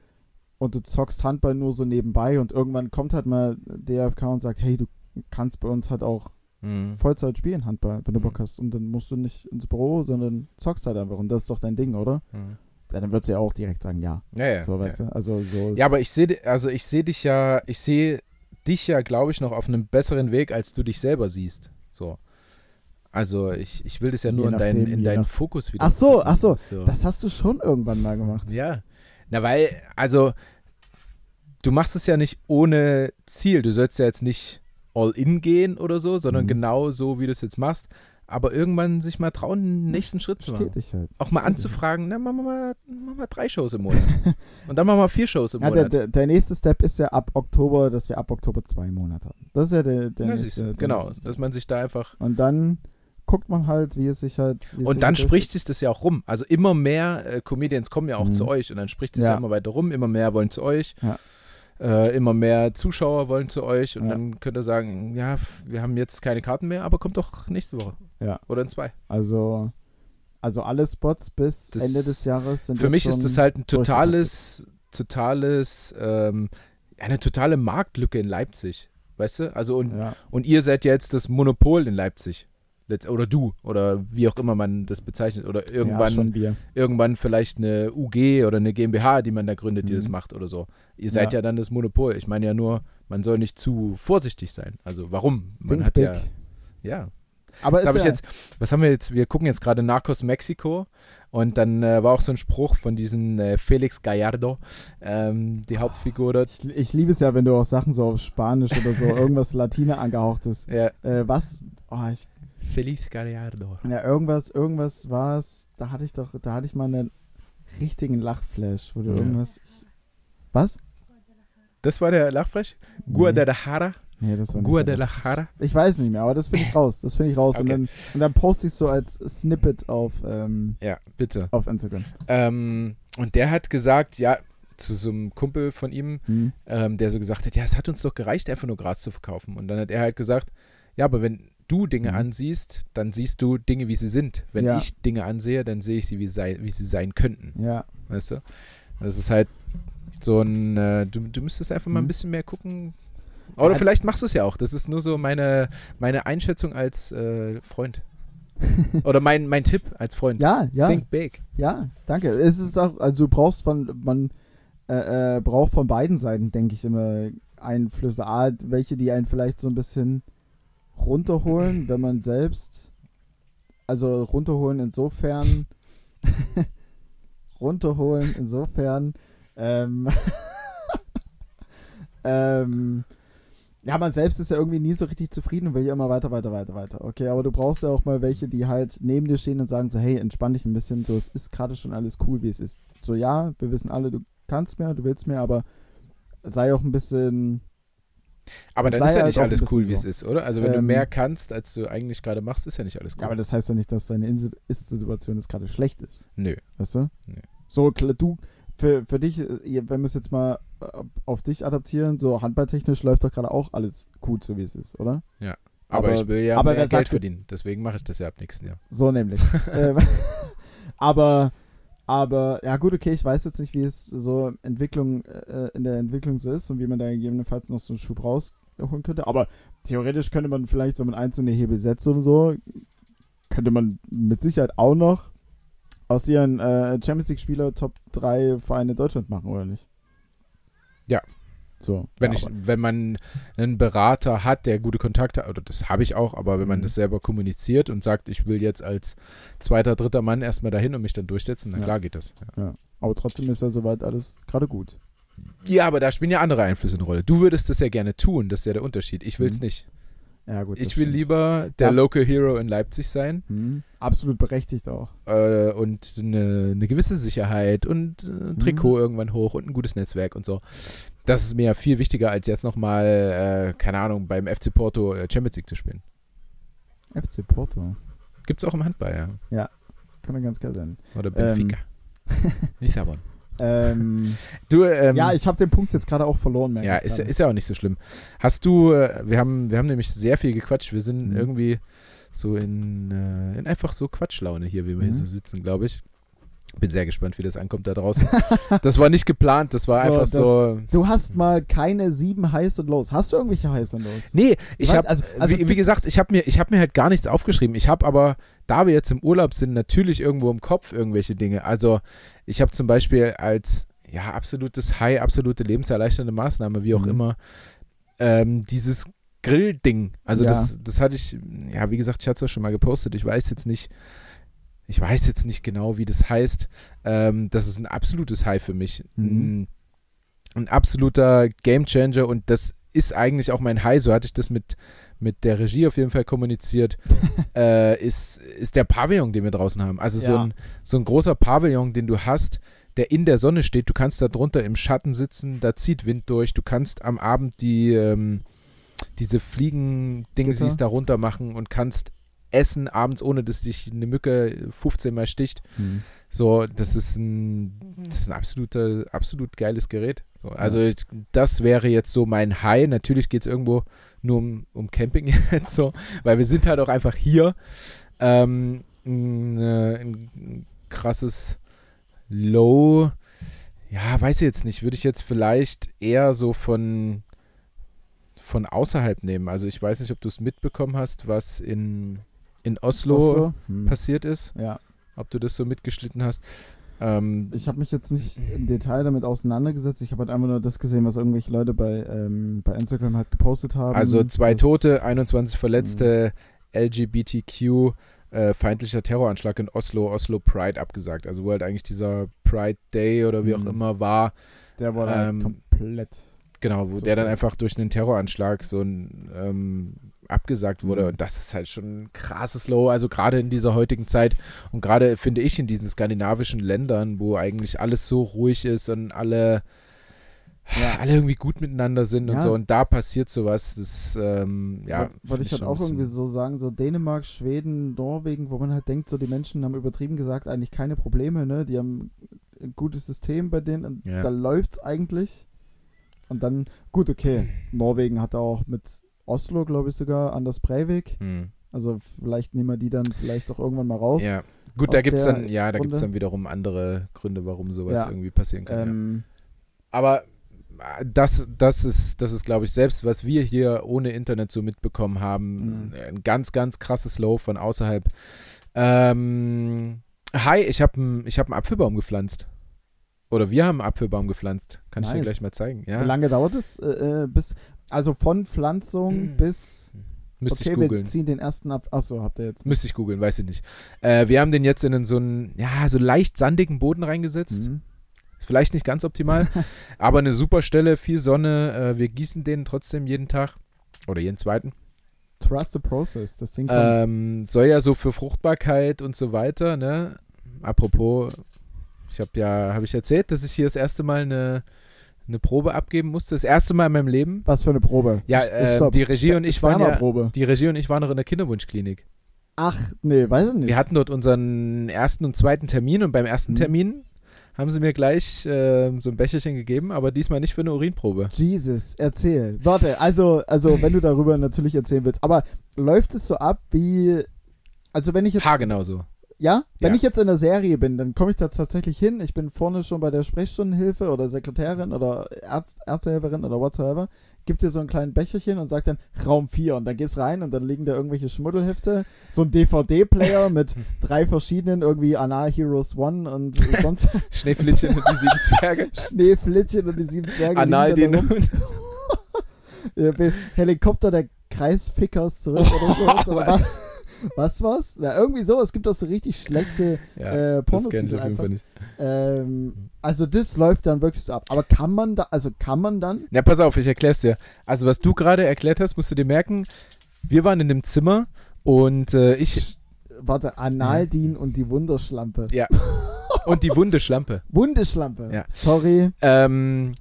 und du zockst Handball nur so nebenbei und irgendwann kommt halt mal DFK und sagt, hey, du kannst bei uns halt auch Mhm. Vollzeit spielen, Handball, wenn du Mhm. Bock hast und dann musst du nicht ins Büro, sondern zockst halt einfach und das ist doch dein Ding, oder? Mhm. Ja, dann würdest du ja auch direkt sagen, ja. Ja, ja. so, weißt ja. du? Also so ja, aber ich sehe, also ich sehe dich ja, ich sehe dich ja, glaube ich, noch auf einem besseren Weg, als du dich selber siehst. So. Also ich, ich will das ja Je nur in, deinen, nachdem, in deinen nach- Fokus wieder. Ach so, ach so. so. Das hast du schon irgendwann mal gemacht. Ja. Na, weil, also, du machst es ja nicht ohne Ziel. Du sollst ja jetzt nicht all in gehen oder so, sondern Mhm. genau so, wie du es jetzt machst. Aber irgendwann sich mal trauen, den nächsten Schritt zu machen. Stetig halt. Auch mal anzufragen, na, machen wir mal, machen wir drei Shows im Monat. Und dann machen wir vier Shows im Ja, der, Monat. der, der nächste Step ist ja ab Oktober, dass wir ab Oktober zwei Monate haben. Das ist ja der, der nächste, der genau, nächste dass man sich da einfach. Und dann guckt man halt, wie es sich halt. Und sich dann spricht sich das ja auch rum. Also immer mehr äh, Comedians kommen ja auch Mhm. zu euch und dann spricht es ja. Ja. immer weiter rum. Immer mehr wollen zu euch. Ja. Äh, immer mehr Zuschauer wollen zu euch und Ja. dann könnt ihr sagen, ja, wir haben jetzt keine Karten mehr, aber kommt doch nächste Woche. Ja. Oder in zwei. Also, also alle Spots bis Das- Ende des Jahres sind Für mich ist das halt ein totales, totales, ähm, eine totale Marktlücke in Leipzig. Weißt du? Also und, Ja, und ihr seid jetzt das Monopol in Leipzig. Oder du, oder wie auch immer man das bezeichnet. Oder ja, irgendwann wir. irgendwann vielleicht eine UG oder eine GmbH, die man da gründet, die Mhm. das macht oder so. Ihr seid ja. Ja. dann das Monopol. Ich meine ja nur, man soll nicht zu vorsichtig sein. Also warum? Man Think hat big. ja, ja. Aber ist habe ich ja, jetzt, was haben wir jetzt? Wir gucken jetzt gerade Narcos Mexiko und dann äh, war auch so ein Spruch von diesem äh, Felix Gallardo, ähm, die Hauptfigur dort. ich, ich liebe es ja, wenn du auch Sachen so auf Spanisch oder so, irgendwas Latine angehauchtes. Ja, Äh, was? Oh, ich, Felix Gallardo. ja, irgendwas, irgendwas war es, da hatte ich doch, da hatte ich mal einen richtigen Lachflash, wo du Ja. irgendwas. Was? Das war der Lachfresh? Nee. Guadalajara? Nee, das war nicht Guadalajara? Ich weiß nicht mehr, aber das finde ich raus. Das finde ich raus. Und, Okay. dann, und dann poste ich so als Snippet auf, ähm, Ja, bitte. auf Instagram. Ähm, und der hat gesagt, ja, zu so einem Kumpel von ihm, Hm. ähm, der so gesagt hat, ja, es hat uns doch gereicht, einfach nur Gras zu verkaufen. Und dann hat er halt gesagt, ja, aber wenn du Dinge Mhm. ansiehst, dann siehst du Dinge, wie sie sind. Wenn Ja. ich Dinge ansehe, dann sehe ich sie, wie, sei, wie sie sein könnten. Ja. Weißt du? Das ist halt so ein, äh, du, du müsstest einfach mal ein Mhm. bisschen mehr gucken. Oder Ja. vielleicht machst du es ja auch. Das ist nur so meine, meine Einschätzung als äh, Freund. Oder mein, mein Tipp als Freund. Ja, ja, Think big. ja, danke. Es ist auch, also du brauchst von, man äh, äh, braucht von beiden Seiten, denke ich, immer Einflüsse. A, welche, die einen vielleicht so ein bisschen runterholen, wenn man selbst, also runterholen insofern, runterholen insofern, ähm, ähm, ja, man selbst ist ja irgendwie nie so richtig zufrieden und will ja immer weiter, weiter, weiter, weiter. Okay, aber du brauchst ja auch mal welche, die halt neben dir stehen und sagen so, hey, entspann dich ein bisschen, so, es ist gerade schon alles cool, wie es ist. So, ja, wir wissen alle, du kannst mehr, du willst mehr, aber sei auch ein bisschen, Aber dann ist ja halt nicht alles cool, wie so. es ist, oder? Also wenn du Ähm, mehr kannst, als du eigentlich gerade machst, ist ja nicht alles cool. ja, aber das heißt ja nicht, dass deine Ist-Situation jetzt gerade schlecht ist. Nö. Weißt du? Nee. So, du, für, für dich, äh, wenn wir es jetzt mal äh, auf dich adaptieren, so handballtechnisch läuft doch gerade auch alles gut, so wie es ist, oder? Aber, aber- ich will ja aber mehr Geld verdienen. Deswegen mache ich das ja ab nächsten Jahr. So nämlich. ähm, aber, aber, ja gut, okay, ich weiß jetzt nicht, wie es so Entwicklung, äh, in der Entwicklung so ist und wie man da gegebenenfalls noch so einen Schub rausholen könnte. Aber theoretisch könnte man vielleicht, wenn man einzelne Hebel setzt und so, könnte man mit Sicherheit auch noch aus ihren äh, Champions League-Spieler Top 3 Vereine Deutschland machen, oder nicht? Ja. So. Wenn, ja, ich, wenn man einen Berater hat, der gute Kontakte hat, oder das habe ich auch, aber wenn man Mhm. das selber kommuniziert und sagt, ich will jetzt als zweiter, dritter Mann erstmal dahin und mich dann durchsetzen, dann Ja. klar geht das. Ja. aber trotzdem ist ja soweit alles gerade gut. ja, aber da spielen ja andere Einflüsse eine Rolle. Du würdest das ja gerne tun, das ist ja der Unterschied. Ich will es Mhm. nicht. Ja, gut. Ich will stimmt. lieber der Ja. Local Hero in Leipzig sein Mhm. Absolut berechtigt auch. äh, und eine, eine gewisse Sicherheit und äh, ein Mhm. Trikot irgendwann hoch und ein gutes Netzwerk und so. Das ist mir ja viel wichtiger, als jetzt nochmal, äh, keine Ahnung, beim FC Porto äh, Champions League zu spielen. FC Porto. Gibt es auch im Handball, ja. Kann ja ganz geil sein. Oder Benfica. Lissabon. Ähm, Du, ähm, ja, ich habe den Punkt jetzt gerade auch verloren, ja, ist, ist ja auch nicht so schlimm. Hast du, äh, wir haben, wir haben nämlich sehr viel gequatscht. Wir sind Mhm. irgendwie so in, äh, in einfach so Quatschlaune hier, wie wir hier Mhm. so sitzen, glaube ich. Bin sehr gespannt, wie das ankommt da draußen. das war nicht geplant, das war So, einfach das- so. Du hast mal keine sieben Highs und Lows. Hast du irgendwelche Highs und Lows? Nee, ich habe, also- also wie, wie gesagt, ich habe mir, ich habe mir halt gar nichts aufgeschrieben. Ich habe aber, da wir jetzt im Urlaub sind, natürlich irgendwo im Kopf irgendwelche Dinge. Also ich habe zum Beispiel als ja absolutes High, absolute lebenserleichternde Maßnahme, wie auch Mhm. immer, ähm, dieses Grill-Ding. Also Ja. das, das hatte ich, ja, wie gesagt, ich hatte es auch schon mal gepostet. Ich weiß jetzt nicht, ich weiß jetzt nicht genau, wie das heißt. Ähm, das ist ein absolutes High für mich. Mhm. Ein, absoluter Gamechanger und das ist eigentlich auch mein High, so hatte ich das mit, mit der Regie auf jeden Fall kommuniziert, äh, ist, ist der Pavillon, den wir draußen haben. Also so, Ja. ein, so ein großer Pavillon, den du hast, der in der Sonne steht. Du kannst da drunter im Schatten sitzen, da zieht Wind durch. Du kannst am Abend die, ähm, diese Fliegen-Dinge siehst da runter machen und kannst essen abends, ohne dass dich eine Mücke 15 Mal sticht. Hm. So, das ist ein, das ist ein absoluter, absolut geiles Gerät. So, also ich, das wäre jetzt so mein High. Natürlich geht es irgendwo nur um, um Camping jetzt so, weil wir sind halt auch einfach hier. Ähm, ein, äh, ein krasses Low. Ja, weiß ich jetzt nicht. Würde ich jetzt vielleicht eher so von von außerhalb nehmen. Also ich weiß nicht, ob du es mitbekommen hast, was in, in Oslo, Oslo? Hm. passiert ist Ja. ob du das so mitgeschnitten hast. Ähm, Ich habe mich jetzt nicht im Detail damit auseinandergesetzt. Ich habe halt einfach nur das gesehen, was irgendwelche Leute bei, ähm, bei Instagram halt gepostet haben. also zwei Tote, 21 Verletzte, LGBTQ äh, feindlicher Terroranschlag in Oslo, Oslo Pride abgesagt. Also wo halt eigentlich dieser Pride Day oder wie auch Mhm. immer war, Der war halt Ähm, komplett. genau, wo der dann einfach durch einen Terroranschlag so ein, ähm, abgesagt wurde. Mhm. Und das ist halt schon ein krasses Low, also gerade in dieser heutigen Zeit und gerade finde ich in diesen skandinavischen Ländern, wo eigentlich alles so ruhig ist und alle Ja. alle irgendwie gut miteinander sind und Ja. so und da passiert sowas, das ähm, ja, Wollte ich halt auch irgendwie so sagen, so Dänemark, Schweden, Norwegen, wo man halt denkt, so die Menschen haben übertrieben gesagt eigentlich keine Probleme, ne? Die haben ein gutes System bei denen und Ja. da läuft's eigentlich. Und dann, gut, okay, Norwegen hat auch mit Oslo, glaube ich sogar, Anders Breivik. Hm. Also vielleicht nehmen wir die dann vielleicht auch irgendwann mal raus. Ja. Gut, da gibt es dann, ja, da dann wiederum andere Gründe, warum sowas Ja. irgendwie passieren kann. ja. Ähm, Aber äh, das, das ist, das ist, glaube ich, selbst, was wir hier ohne Internet so mitbekommen haben, Mhm. ein ganz, ganz krasses Low von außerhalb. Ähm, hi, ich habe einen ich hab einen Apfelbaum gepflanzt. Oder wir haben einen Apfelbaum gepflanzt. Kann ich dir Nice. gleich mal zeigen. Ja, Wie lange dauert es? Äh, äh, bis, also von Pflanzung bis. müsste okay, ich wir googeln. ziehen den ersten ab. Achso, habt ihr jetzt. Müsste ich googeln, weiß ich nicht. Äh, wir haben den jetzt in so einen, ja, so leicht sandigen Boden reingesetzt. Mhm. Ist vielleicht nicht ganz optimal, aber eine super Stelle, viel Sonne. Äh, wir gießen den trotzdem jeden Tag oder jeden zweiten. Trust the process. Das Ding. Ähm, soll ja so für Fruchtbarkeit und so weiter, ne? Apropos, ich habe ja, habe ich erzählt, dass ich hier das erste Mal eine, eine Probe abgeben musste. Das erste Mal in meinem Leben. Was für eine Probe? Ja, äh, stopp. die Regie und ich waren ja-. Die Regie und ich waren noch in der Kinderwunschklinik. Ach, nee, weiß ich nicht. Wir hatten dort unseren ersten und zweiten Termin und beim ersten Mhm. Termin haben sie mir gleich äh, so ein Becherchen gegeben, aber diesmal nicht für eine Urinprobe. Jesus, erzähl. Warte, also, also wenn du darüber natürlich erzählen willst. Aber läuft es so ab wie. Also wenn ich jetzt. Haargenau so. Ja? Wenn Ja. ich jetzt in der Serie bin, dann komme ich da tatsächlich hin. Ich bin vorne schon bei der Sprechstundenhilfe oder Sekretärin oder Arzt, Ärztehelferin oder whatsoever. Gibt dir so ein kleines Becherchen und sagt dann Raum 4 und dann gehst rein und dann liegen da irgendwelche Schmuddelhefte, so ein DVD-Player mit drei verschiedenen irgendwie Anal Heroes One und sonst Schneeflittchen und die sieben Zwerge. Schneeflittchen und die sieben Zwerge. Anal den Helikopter der Kreisfickers zurück oder sowas. oder Was? Was? Was war's? Ja, irgendwie so. Es gibt auch so richtig schlechte Ja, äh, das kenne ich Pornotitel auf jeden einfach. Fall nicht. Ähm, also das läuft dann wirklich so ab. Aber kann man da, also kann man dann, Na, pass auf, ich erklär's dir. Also, was du gerade erklärt hast, musst du dir merken, wir waren in dem Zimmer und äh, ich warte, Analdin und die Wunderschlampe. Ja. und die wunde Schlampe. Wundeschlampe. Ja. Sorry. Ähm,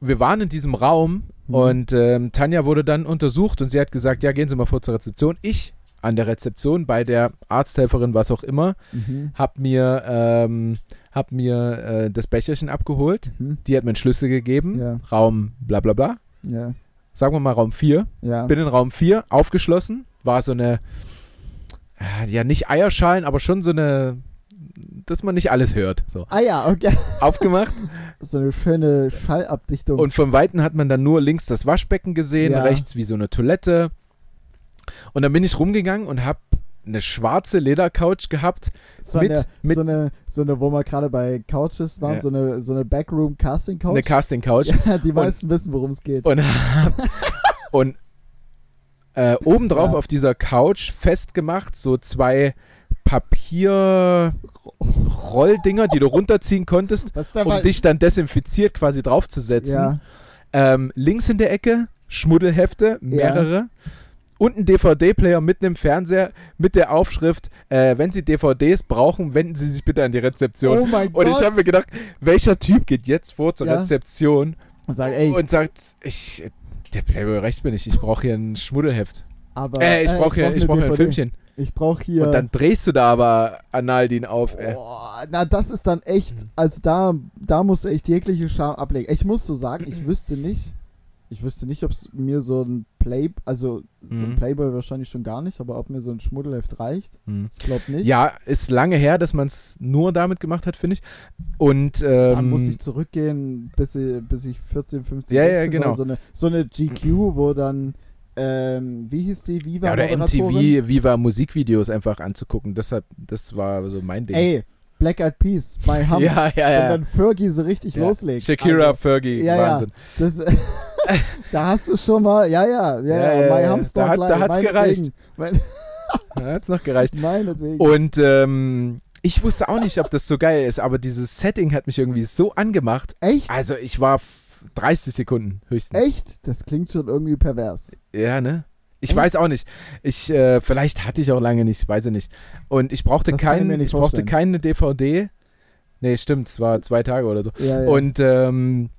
wir waren in diesem Raum Mhm. und ähm, Tanja wurde dann untersucht und sie hat gesagt, ja, gehen Sie mal vor zur Rezeption. Ich an der Rezeption bei der Arzthelferin, was auch immer, Mhm. hab mir, ähm, hab mir äh, das Becherchen abgeholt. Mhm. Die hat mir einen Schlüssel gegeben. Ja. Raum bla bla bla. Ja. Sagen wir mal Raum 4. Ja. Bin in Raum 4, aufgeschlossen. War so eine, äh, ja, nicht Eierschalen, aber schon so eine, dass man nicht alles hört. So. Ah ja, okay. Aufgemacht. So eine schöne Schallabdichtung. Und vom Weiten hat man dann nur links das Waschbecken gesehen, Ja. rechts wie so eine Toilette. Und dann bin ich rumgegangen und habe eine schwarze Ledercouch gehabt. so, mit- eine, mit- so, eine, so eine, wo wir gerade bei Couches waren, Ja. so eine, so eine Backroom-Casting-Couch. Eine Casting-Couch. Ja, die meisten wissen, worum es geht. Und, und äh, obendrauf Ja. auf dieser Couch festgemacht so zwei Papierrolldinger, die du runterziehen konntest, um dich dann desinfiziert quasi draufzusetzen. Ja, Ähm, links in der Ecke Schmuddelhefte, mehrere. Und ein DVD-Player mit einem Fernseher mit der Aufschrift, äh, wenn Sie DVDs brauchen, wenden Sie sich bitte an die Rezeption. Oh mein und Gott. ich habe mir gedacht, welcher Typ geht jetzt vor zur Ja. Rezeption und sag, ey, und sagt, ich, der Playboy reicht mir nicht, ich brauche hier ein Schmuddelheft. aber äh, ich brauche hier, brauch ich eine brauch hier ein. Filmchen. Ich brauche hier. Und dann drehst du da aber Analdin auf. Äh. Oh, na, das ist dann echt, also da, da musst du echt jegliche Scham ablegen. Ich muss so sagen, ich wüsste nicht, ich wüsste nicht, ob es mir so ein Play, also so ein Mhm. Playboy wahrscheinlich schon gar nicht, aber ob mir so ein Schmuddelheft reicht, Hm. ich glaube nicht. Ja, ist lange her, dass man es nur damit gemacht hat, finde ich. Und ähm, Dann muss ich zurückgehen, bis ich, bis ich 14, 15, Ja, ja, 16 genau. war. So eine, so eine GQ, wo dann, ähm, wie hieß die, Viva ja, oder? MTV, Viva Musikvideos einfach anzugucken. Deshalb, das war so mein Ding. Ey, Black Eyed Peas, My Humps. Ja, ja, ja. Wenn dann Fergie so richtig loslegt. Shakira, Also, Fergie, ja, ja. Wahnsinn. das, da hast du schon mal, ja, ja, ja, Ja, My ja. Humps Da hat- lie, da hat's meinetwegen. gereicht. Mein, Da hat's noch gereicht. meinetwegen. Und ähm, ich wusste auch nicht, ob das so geil ist, aber dieses Setting hat mich irgendwie so angemacht. Echt? Also ich war f- 30 Sekunden höchstens. Echt? Das klingt schon irgendwie pervers. Ja, ne? Ich weiß auch nicht. Ich, äh, vielleicht hatte ich auch lange nicht, weiß ich nicht. Und ich brauchte kann ich ich brauchte keine DVD. Nee, stimmt, es war zwei Tage oder so. Ja, ja. Und ähm,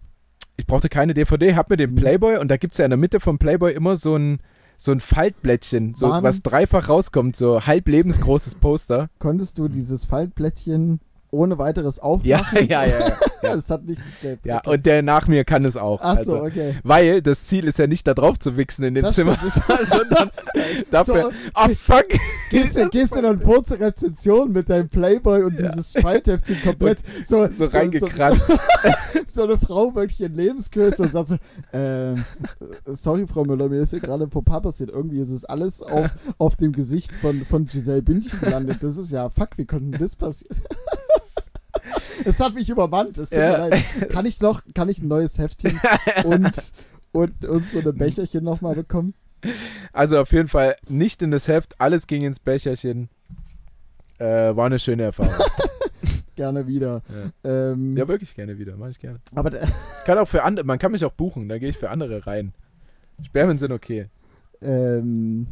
ich brauchte keine DVD, hab mir den Mhm. Playboy und da gibt es ja in der Mitte vom Playboy immer so ein, so ein Faltblättchen, so, was dreifach rauskommt, so halb lebensgroßes Poster. Konntest du dieses Faltblättchen ohne weiteres aufmachen? Ja, ja, ja. Ja, ja. Das hat nicht geklappt. ja und der nach mir kann es auch. Ach so, also, okay. Weil das Ziel ist ja nicht da drauf zu wichsen in dem Das Zimmer, sondern dafür. So, Oh fuck! gehst, du, gehst du dann vor zur Rezeption mit deinem Playboy und dieses Falthäppchen komplett so, so reingekratzt. So, so eine Frau wirklich in Lebensgröße und sagt so, ähm, sorry Frau Müller, mir ist hier gerade ein Fauxpas passiert. Irgendwie ist es alles auf, auf dem Gesicht von, von Giselle Bündchen gelandet. Das ist ja, fuck, wie konnte denn das passieren? Es hat mich übermannt, es tut Ja. mir leid. Kann ich noch, kann ich ein neues Heftchen und, und, und so eine Becherchen nochmal bekommen? Also auf jeden Fall nicht in das Heft, alles ging ins Becherchen. Äh, war eine schöne Erfahrung. Gerne wieder. ja. Ähm, ja, wirklich gerne wieder, mache ich gerne. aber Ich kann auch für andere, man kann mich auch buchen, da gehe ich für andere rein. Spermien sind okay. Ähm,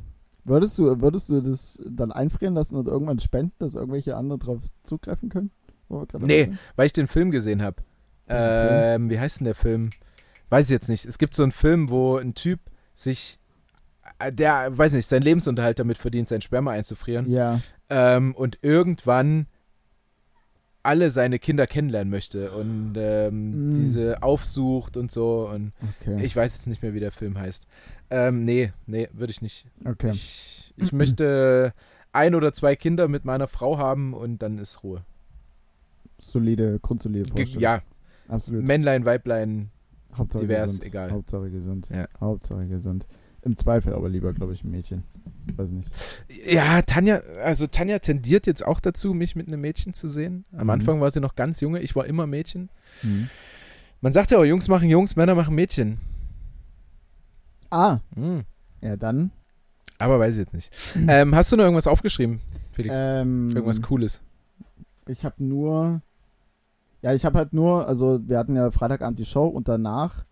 würdest du, würdest du das dann einfrieren lassen und irgendwann spenden, dass irgendwelche andere drauf zugreifen können? Gerade Nee. sind? Weil ich den Film gesehen habe. Ähm, wie heißt denn der Film? Weiß ich jetzt nicht. Es gibt so einen Film, wo ein Typ sich, äh, der, weiß nicht, seinen Lebensunterhalt damit verdient, sein Sperma einzufrieren. Ja, Ähm, und irgendwann alle seine Kinder kennenlernen möchte und ähm, Mm. diese aufsucht und so. Und okay. ich weiß jetzt nicht mehr, wie der Film heißt. Ähm, nee, nee, würde ich nicht. okay. Ich, ich möchte ein oder zwei Kinder mit meiner Frau haben und dann ist Ruhe. Solide, grundsolide Vorstellung. ja, absolut. Männlein, Weiblein, Hauptsache divers, gesund. egal. Hauptsache gesund. Ja. Hauptsache gesund. Im Zweifel aber lieber, glaube ich, ein Mädchen. Weiß nicht. Ja, Tanja, also Tanja tendiert jetzt auch dazu, mich mit einem Mädchen zu sehen. Am Mhm. Anfang war sie noch ganz junge, ich war immer Mädchen. Hm. Man sagt ja auch, Jungs machen Jungs, Männer machen Mädchen. Ah, Hm. ja dann. Aber weiß ich jetzt nicht. Ähm, hast du noch irgendwas aufgeschrieben, Felix? Ähm, irgendwas Cooles? Ich habe nur. Ja, ich habe halt nur, also wir hatten ja Freitagabend die Show und danach,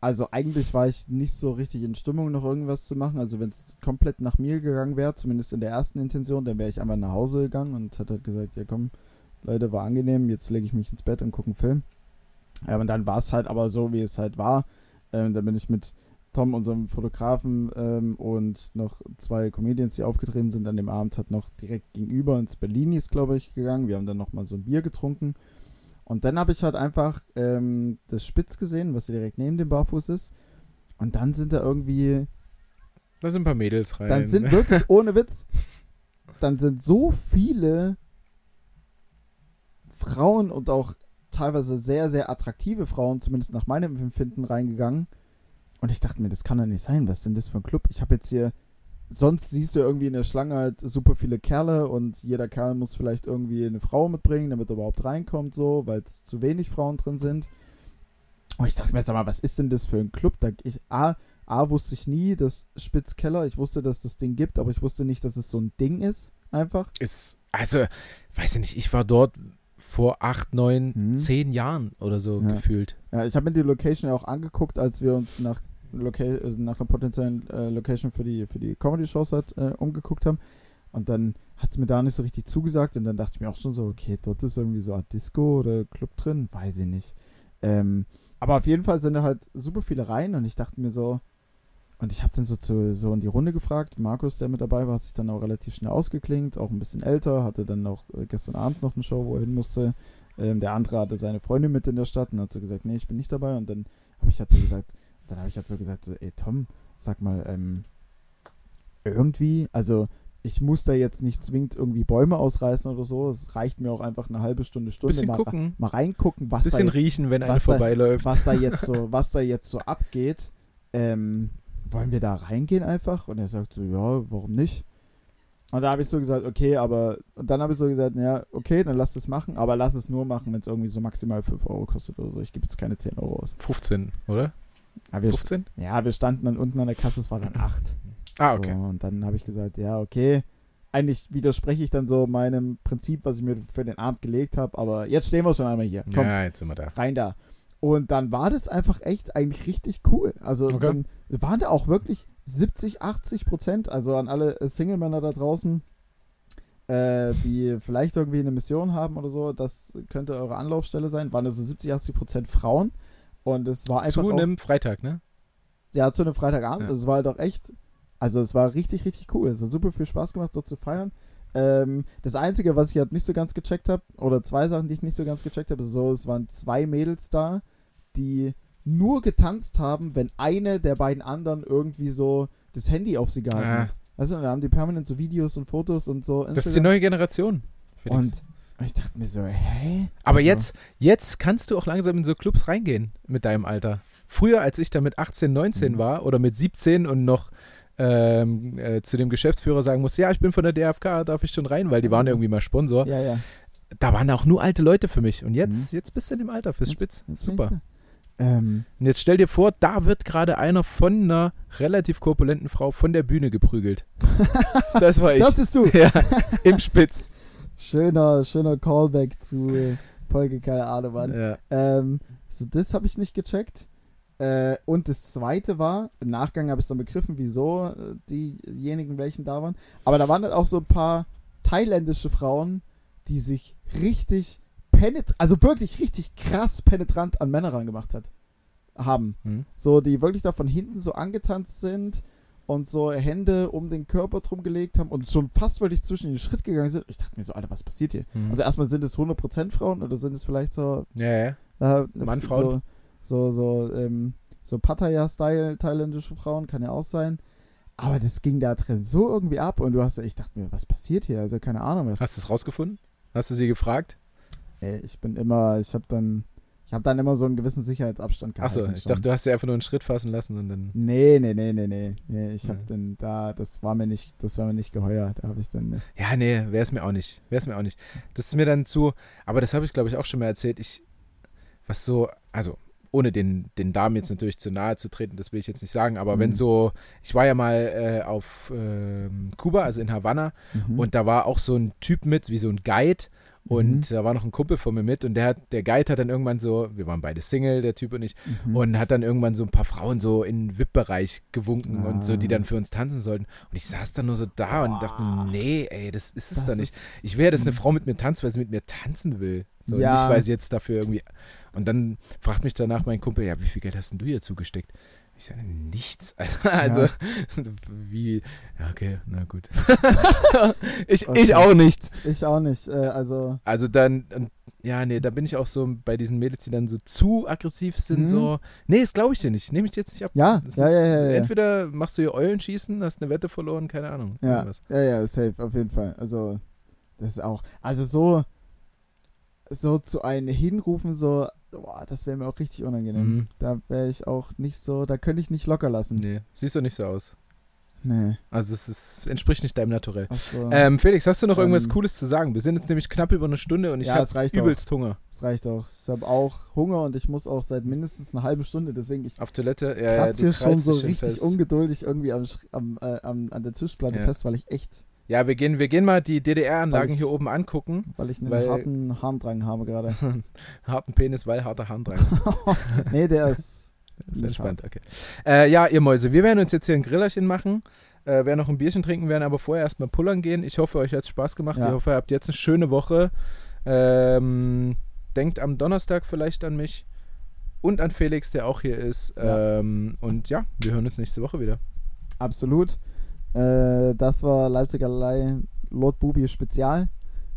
also eigentlich war ich nicht so richtig in Stimmung, noch irgendwas zu machen. Also wenn es komplett nach mir gegangen wäre, zumindest in der ersten Intention, dann wäre ich einfach nach Hause gegangen und hätte halt gesagt, ja komm, Leute, war angenehm, jetzt lege ich mich ins Bett und gucke einen Film. Ja, und dann war es halt aber so, wie es halt war. Ähm, dann bin ich mit Tom, unserem Fotografen, ähm, und noch zwei Comedians, die aufgetreten sind an dem Abend, hat noch direkt gegenüber ins Berlinis, glaube ich, gegangen. Wir haben dann noch mal so ein Bier getrunken. Und dann habe ich halt einfach ähm, das Spitz gesehen, was direkt neben dem Barfuß ist. Und dann sind da irgendwie, Da sind ein paar Mädels rein. dann sind wirklich, ohne Witz, dann sind so viele Frauen und auch teilweise sehr, sehr attraktive Frauen, zumindest nach meinem Empfinden, reingegangen. Und ich dachte mir, das kann doch nicht sein. Was ist denn das für ein Club? Ich habe jetzt hier. Sonst siehst du irgendwie in der Schlange halt super viele Kerle und jeder Kerl muss vielleicht irgendwie eine Frau mitbringen, damit er überhaupt reinkommt, so, weil es zu wenig Frauen drin sind. Und ich dachte mir, sag mal, was ist denn das für ein Club? Da ich, A, A wusste ich nie, dass Spitzkeller, ich wusste, dass das Ding gibt, aber ich wusste nicht, dass es so ein Ding ist, einfach. ist, also, weiß ich nicht, ich war dort vor acht, neun, Mhm. zehn Jahren oder so Ja. gefühlt. Ja, ich habe mir die Location ja auch angeguckt, als wir uns nach, Loca äh, nach einer potenziellen äh, Location für die, für die Comedy-Shows halt, äh, umgeguckt haben. Und dann hat es mir da nicht so richtig zugesagt. Und dann dachte ich mir auch schon so, okay, dort ist irgendwie so Art Disco oder Club drin. Weiß ich nicht. Ähm, aber auf jeden Fall sind da halt super viele rein. Und ich dachte mir so, und ich habe dann so, zu, so in die Runde gefragt. Markus, der mit dabei war, hat sich dann auch relativ schnell ausgeklingt. Auch ein bisschen älter. Hatte dann auch äh, gestern Abend noch eine Show, wo er hin musste. Ähm, der andere hatte seine Freundin mit in der Stadt und hat so gesagt, nee, ich bin nicht dabei. Und dann habe ich halt so gesagt, dann habe ich halt so gesagt, so, ey Tom, sag mal, ähm, irgendwie, also ich muss da jetzt nicht zwingend irgendwie Bäume ausreißen oder so. Es reicht mir auch einfach eine halbe Stunde, Stunde mal, gucken, mal reingucken, was da, bisschen jetzt, riechen, wenn einer was da- vorbeiläuft. was da jetzt so, was da jetzt so abgeht. Ähm, wollen wir da reingehen einfach? Und er sagt so, ja, warum nicht? Und da habe ich so gesagt, okay, aber und dann habe ich so gesagt, ja, okay, dann lass das machen, aber lass es nur machen, wenn es irgendwie so maximal 5 Euro kostet oder so. Ich gebe jetzt keine 10 Euro aus. 15, oder? Wir, 15? ja, wir standen dann unten an der Kasse, es war dann 8. Ah, okay. So, und dann habe ich gesagt, ja, okay. Eigentlich widerspreche ich dann so meinem Prinzip, was ich mir für den Abend gelegt habe, aber jetzt stehen wir schon einmal hier. Komm, Ja, jetzt sind wir da. rein da. Und dann war das einfach echt eigentlich richtig cool. Also Okay. dann waren da auch wirklich 70, 80 Prozent, also an alle äh, Single-Männer da draußen, äh, die vielleicht irgendwie eine Mission haben oder so, das könnte eure Anlaufstelle sein, waren also 70, 80 Prozent Frauen. Und es war einfach Zu auch, einem Freitag, ne? ja, zu einem Freitagabend. Ja. Also es war halt auch echt, also es war richtig, richtig cool. Es hat super viel Spaß gemacht, dort zu feiern. Ähm, das Einzige, was ich halt nicht so ganz gecheckt habe, oder zwei Sachen, die ich nicht so ganz gecheckt habe, ist so, es waren zwei Mädels da, die nur getanzt haben, wenn eine der beiden anderen irgendwie so das Handy auf sie gehalten Ah. hat. Weißt du, und da haben die permanent so Videos und Fotos und so. Das ist die neue Generation. Felix. Und ich dachte mir so, hä? Aber Also, jetzt, jetzt kannst du auch langsam in so Clubs reingehen mit deinem Alter. Früher, als ich da mit 18, 19 Mhm. war oder mit 17 und noch ähm, äh, zu dem Geschäftsführer sagen musste, ja, ich bin von der DFK, darf ich schon rein, weil die waren irgendwie mal Sponsor. Ja, ja. Da waren auch nur alte Leute für mich. Und jetzt, jetzt bist du in dem Alter fürs Jetzt- Spitz. Jetzt Super. Ähm, Und jetzt stell dir vor, da wird gerade einer von einer relativ korpulenten Frau von der Bühne geprügelt. Das war ich. das bist du. ja, im Spitz. Schöner, schöner Callback zu äh, Folge, keine Ahnung wann. Ja. Ähm, so, das habe ich nicht gecheckt. Äh, und das zweite war, im Nachgang habe ich dann begriffen, wieso äh, diejenigen, welchen da waren. Aber da waren dann auch so ein paar thailändische Frauen, die sich richtig penetrant, also wirklich richtig krass penetrant an Männer rangemacht hat, haben. Hm. So, die wirklich da von hinten so angetanzt sind und so Hände um den Körper drum gelegt haben und schon fast wirklich zwischen den Schritt gegangen sind. Ich dachte mir so, Alter, was passiert hier? Hm. Also erstmal sind es 100% Frauen oder sind es vielleicht so ja, ja. äh, Mann, so, Frauen. so, so, ähm, so Pattaya-Style thailändische Frauen, kann ja auch sein. Aber das ging da drin so irgendwie ab und du hast, ich dachte mir, was passiert hier? Also keine Ahnung was. Hast du es rausgefunden? Hast du sie gefragt? Ey, ich bin immer, ich habe dann, ich habe dann immer so einen gewissen Sicherheitsabstand gehalten. Achso, ich schon. dachte, du hast dir einfach nur einen Schritt fassen lassen und dann. Nee, nee, nee, nee, nee. nee ich habe Ja. dann da, das war mir nicht, das war mir nicht geheuer. Da habe ich dann, äh, Ja, nee, wäre es mir auch nicht. Wäre es mir auch nicht. Das ist mir dann zu. Aber das habe ich, glaube ich, auch schon mal erzählt. Ich, was so, also ohne den, den Damen jetzt natürlich zu nahe zu treten, das will ich jetzt nicht sagen, aber Mhm. wenn so, ich war ja mal äh, auf ähm, Kuba, also in Havanna, mhm. und da war auch so ein Typ mit, wie so ein Guide. Und Mhm. da war noch ein Kumpel von mir mit und der hat, der Guide hat dann irgendwann so, wir waren beide Single, der Typ und ich, Mhm. und hat dann irgendwann so ein paar Frauen so in den VIP-Bereich gewunken und so, die Ah. dann für uns tanzen sollten. Und ich saß dann nur so da und dachte, Boah. nee, ey, das ist es dann nicht. Ich will ja, dass eine Mhm. Frau mit mir tanzt, weil sie mit mir tanzen will. So, Ja. Nicht, weil sie jetzt dafür irgendwie. Und dann fragt mich danach mein Kumpel, ja, wie viel Geld hast denn du hier zugesteckt? Ich sage, nichts. Also, wie, ja, okay, na gut. ich, Okay. ich auch nichts. Ich auch nicht. Äh, also, Also dann, und, ja, nee, da bin ich auch so bei diesen Mädels, die dann so zu aggressiv sind, Mhm. so, nee, das glaube ich dir nicht, nehme ich dir jetzt nicht ab. ja, ja, ja, ja, ja. Entweder machst du hier Eulenschießen, hast eine Wette verloren, keine Ahnung. Ja, irgendwas. ja, ja, safe, auf jeden Fall. Also, das ist auch, also so, so zu einem hinrufen, so, boah, das wäre mir auch richtig unangenehm. Mhm. Da wäre ich auch nicht so, da könnte ich nicht locker lassen. Nee, siehst du nicht so aus. Nee. Also es ist, entspricht nicht deinem Naturell. So. Ähm, Felix, hast du noch irgendwas Ähm, Cooles zu sagen? Wir sind jetzt nämlich knapp über eine Stunde und ich Ja, habe es übelst Hunger. das reicht auch. Ich habe auch Hunger und ich muss auch seit mindestens einer halben Stunde, deswegen ich Auf Toilette. Ja, ja, kratze hier schon so richtig fest. ungeduldig irgendwie am, am, äh, am, an der Tischplatte Ja. fest, weil ich echt, Ja, wir gehen, wir gehen mal die DDR-Anlagen hier oben angucken. weil ich einen Weil- harten Harndrang habe gerade. Harten Penis, weil harter Harndrang. nee, der ist, Das ist entspannt, okay. Äh, ja, ihr Mäuse, wir werden uns jetzt hier ein Grillerchen machen. Äh, werden noch ein Bierchen trinken, werden aber vorher erstmal pullern gehen. Ich hoffe, euch hat es Spaß gemacht. Ja. Ich hoffe, ihr habt jetzt eine schöne Woche. Ähm, denkt am Donnerstag vielleicht an mich und an Felix, der auch hier ist. Ja. Ähm, und ja, wir hören uns nächste Woche wieder. Absolut. Äh, das war Leipzig allerlei Lord Bubi Spezial.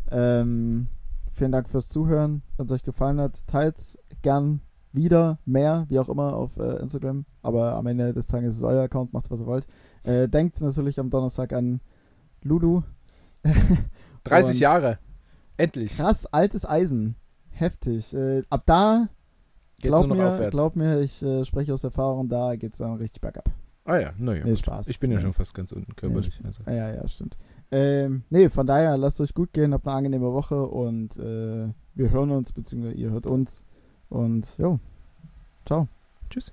Ähm, vielen Dank fürs Zuhören. Wenn es euch gefallen hat, teilt gern wieder, mehr, wie auch immer, auf äh, Instagram. Aber am Ende des Tages ist es euer Account, macht was ihr wollt. Äh, denkt natürlich am Donnerstag an Lulu. 30 Und Jahre. Endlich. Krass, altes Eisen. Heftig. Äh, ab da, Geht's glaub nur noch mir, aufwärts. glaub mir, ich äh, spreche aus Erfahrung, da geht es dann richtig bergab. Ah ja, naja. Nee, Spaß. Ich bin ja Ja. schon fast ganz unten körperlich. Also. Ja, ja, ja, stimmt. Ähm, nee, von daher lasst euch gut gehen, habt eine angenehme Woche und äh, wir hören uns, beziehungsweise ihr hört uns. Und jo, ciao. Tschüss.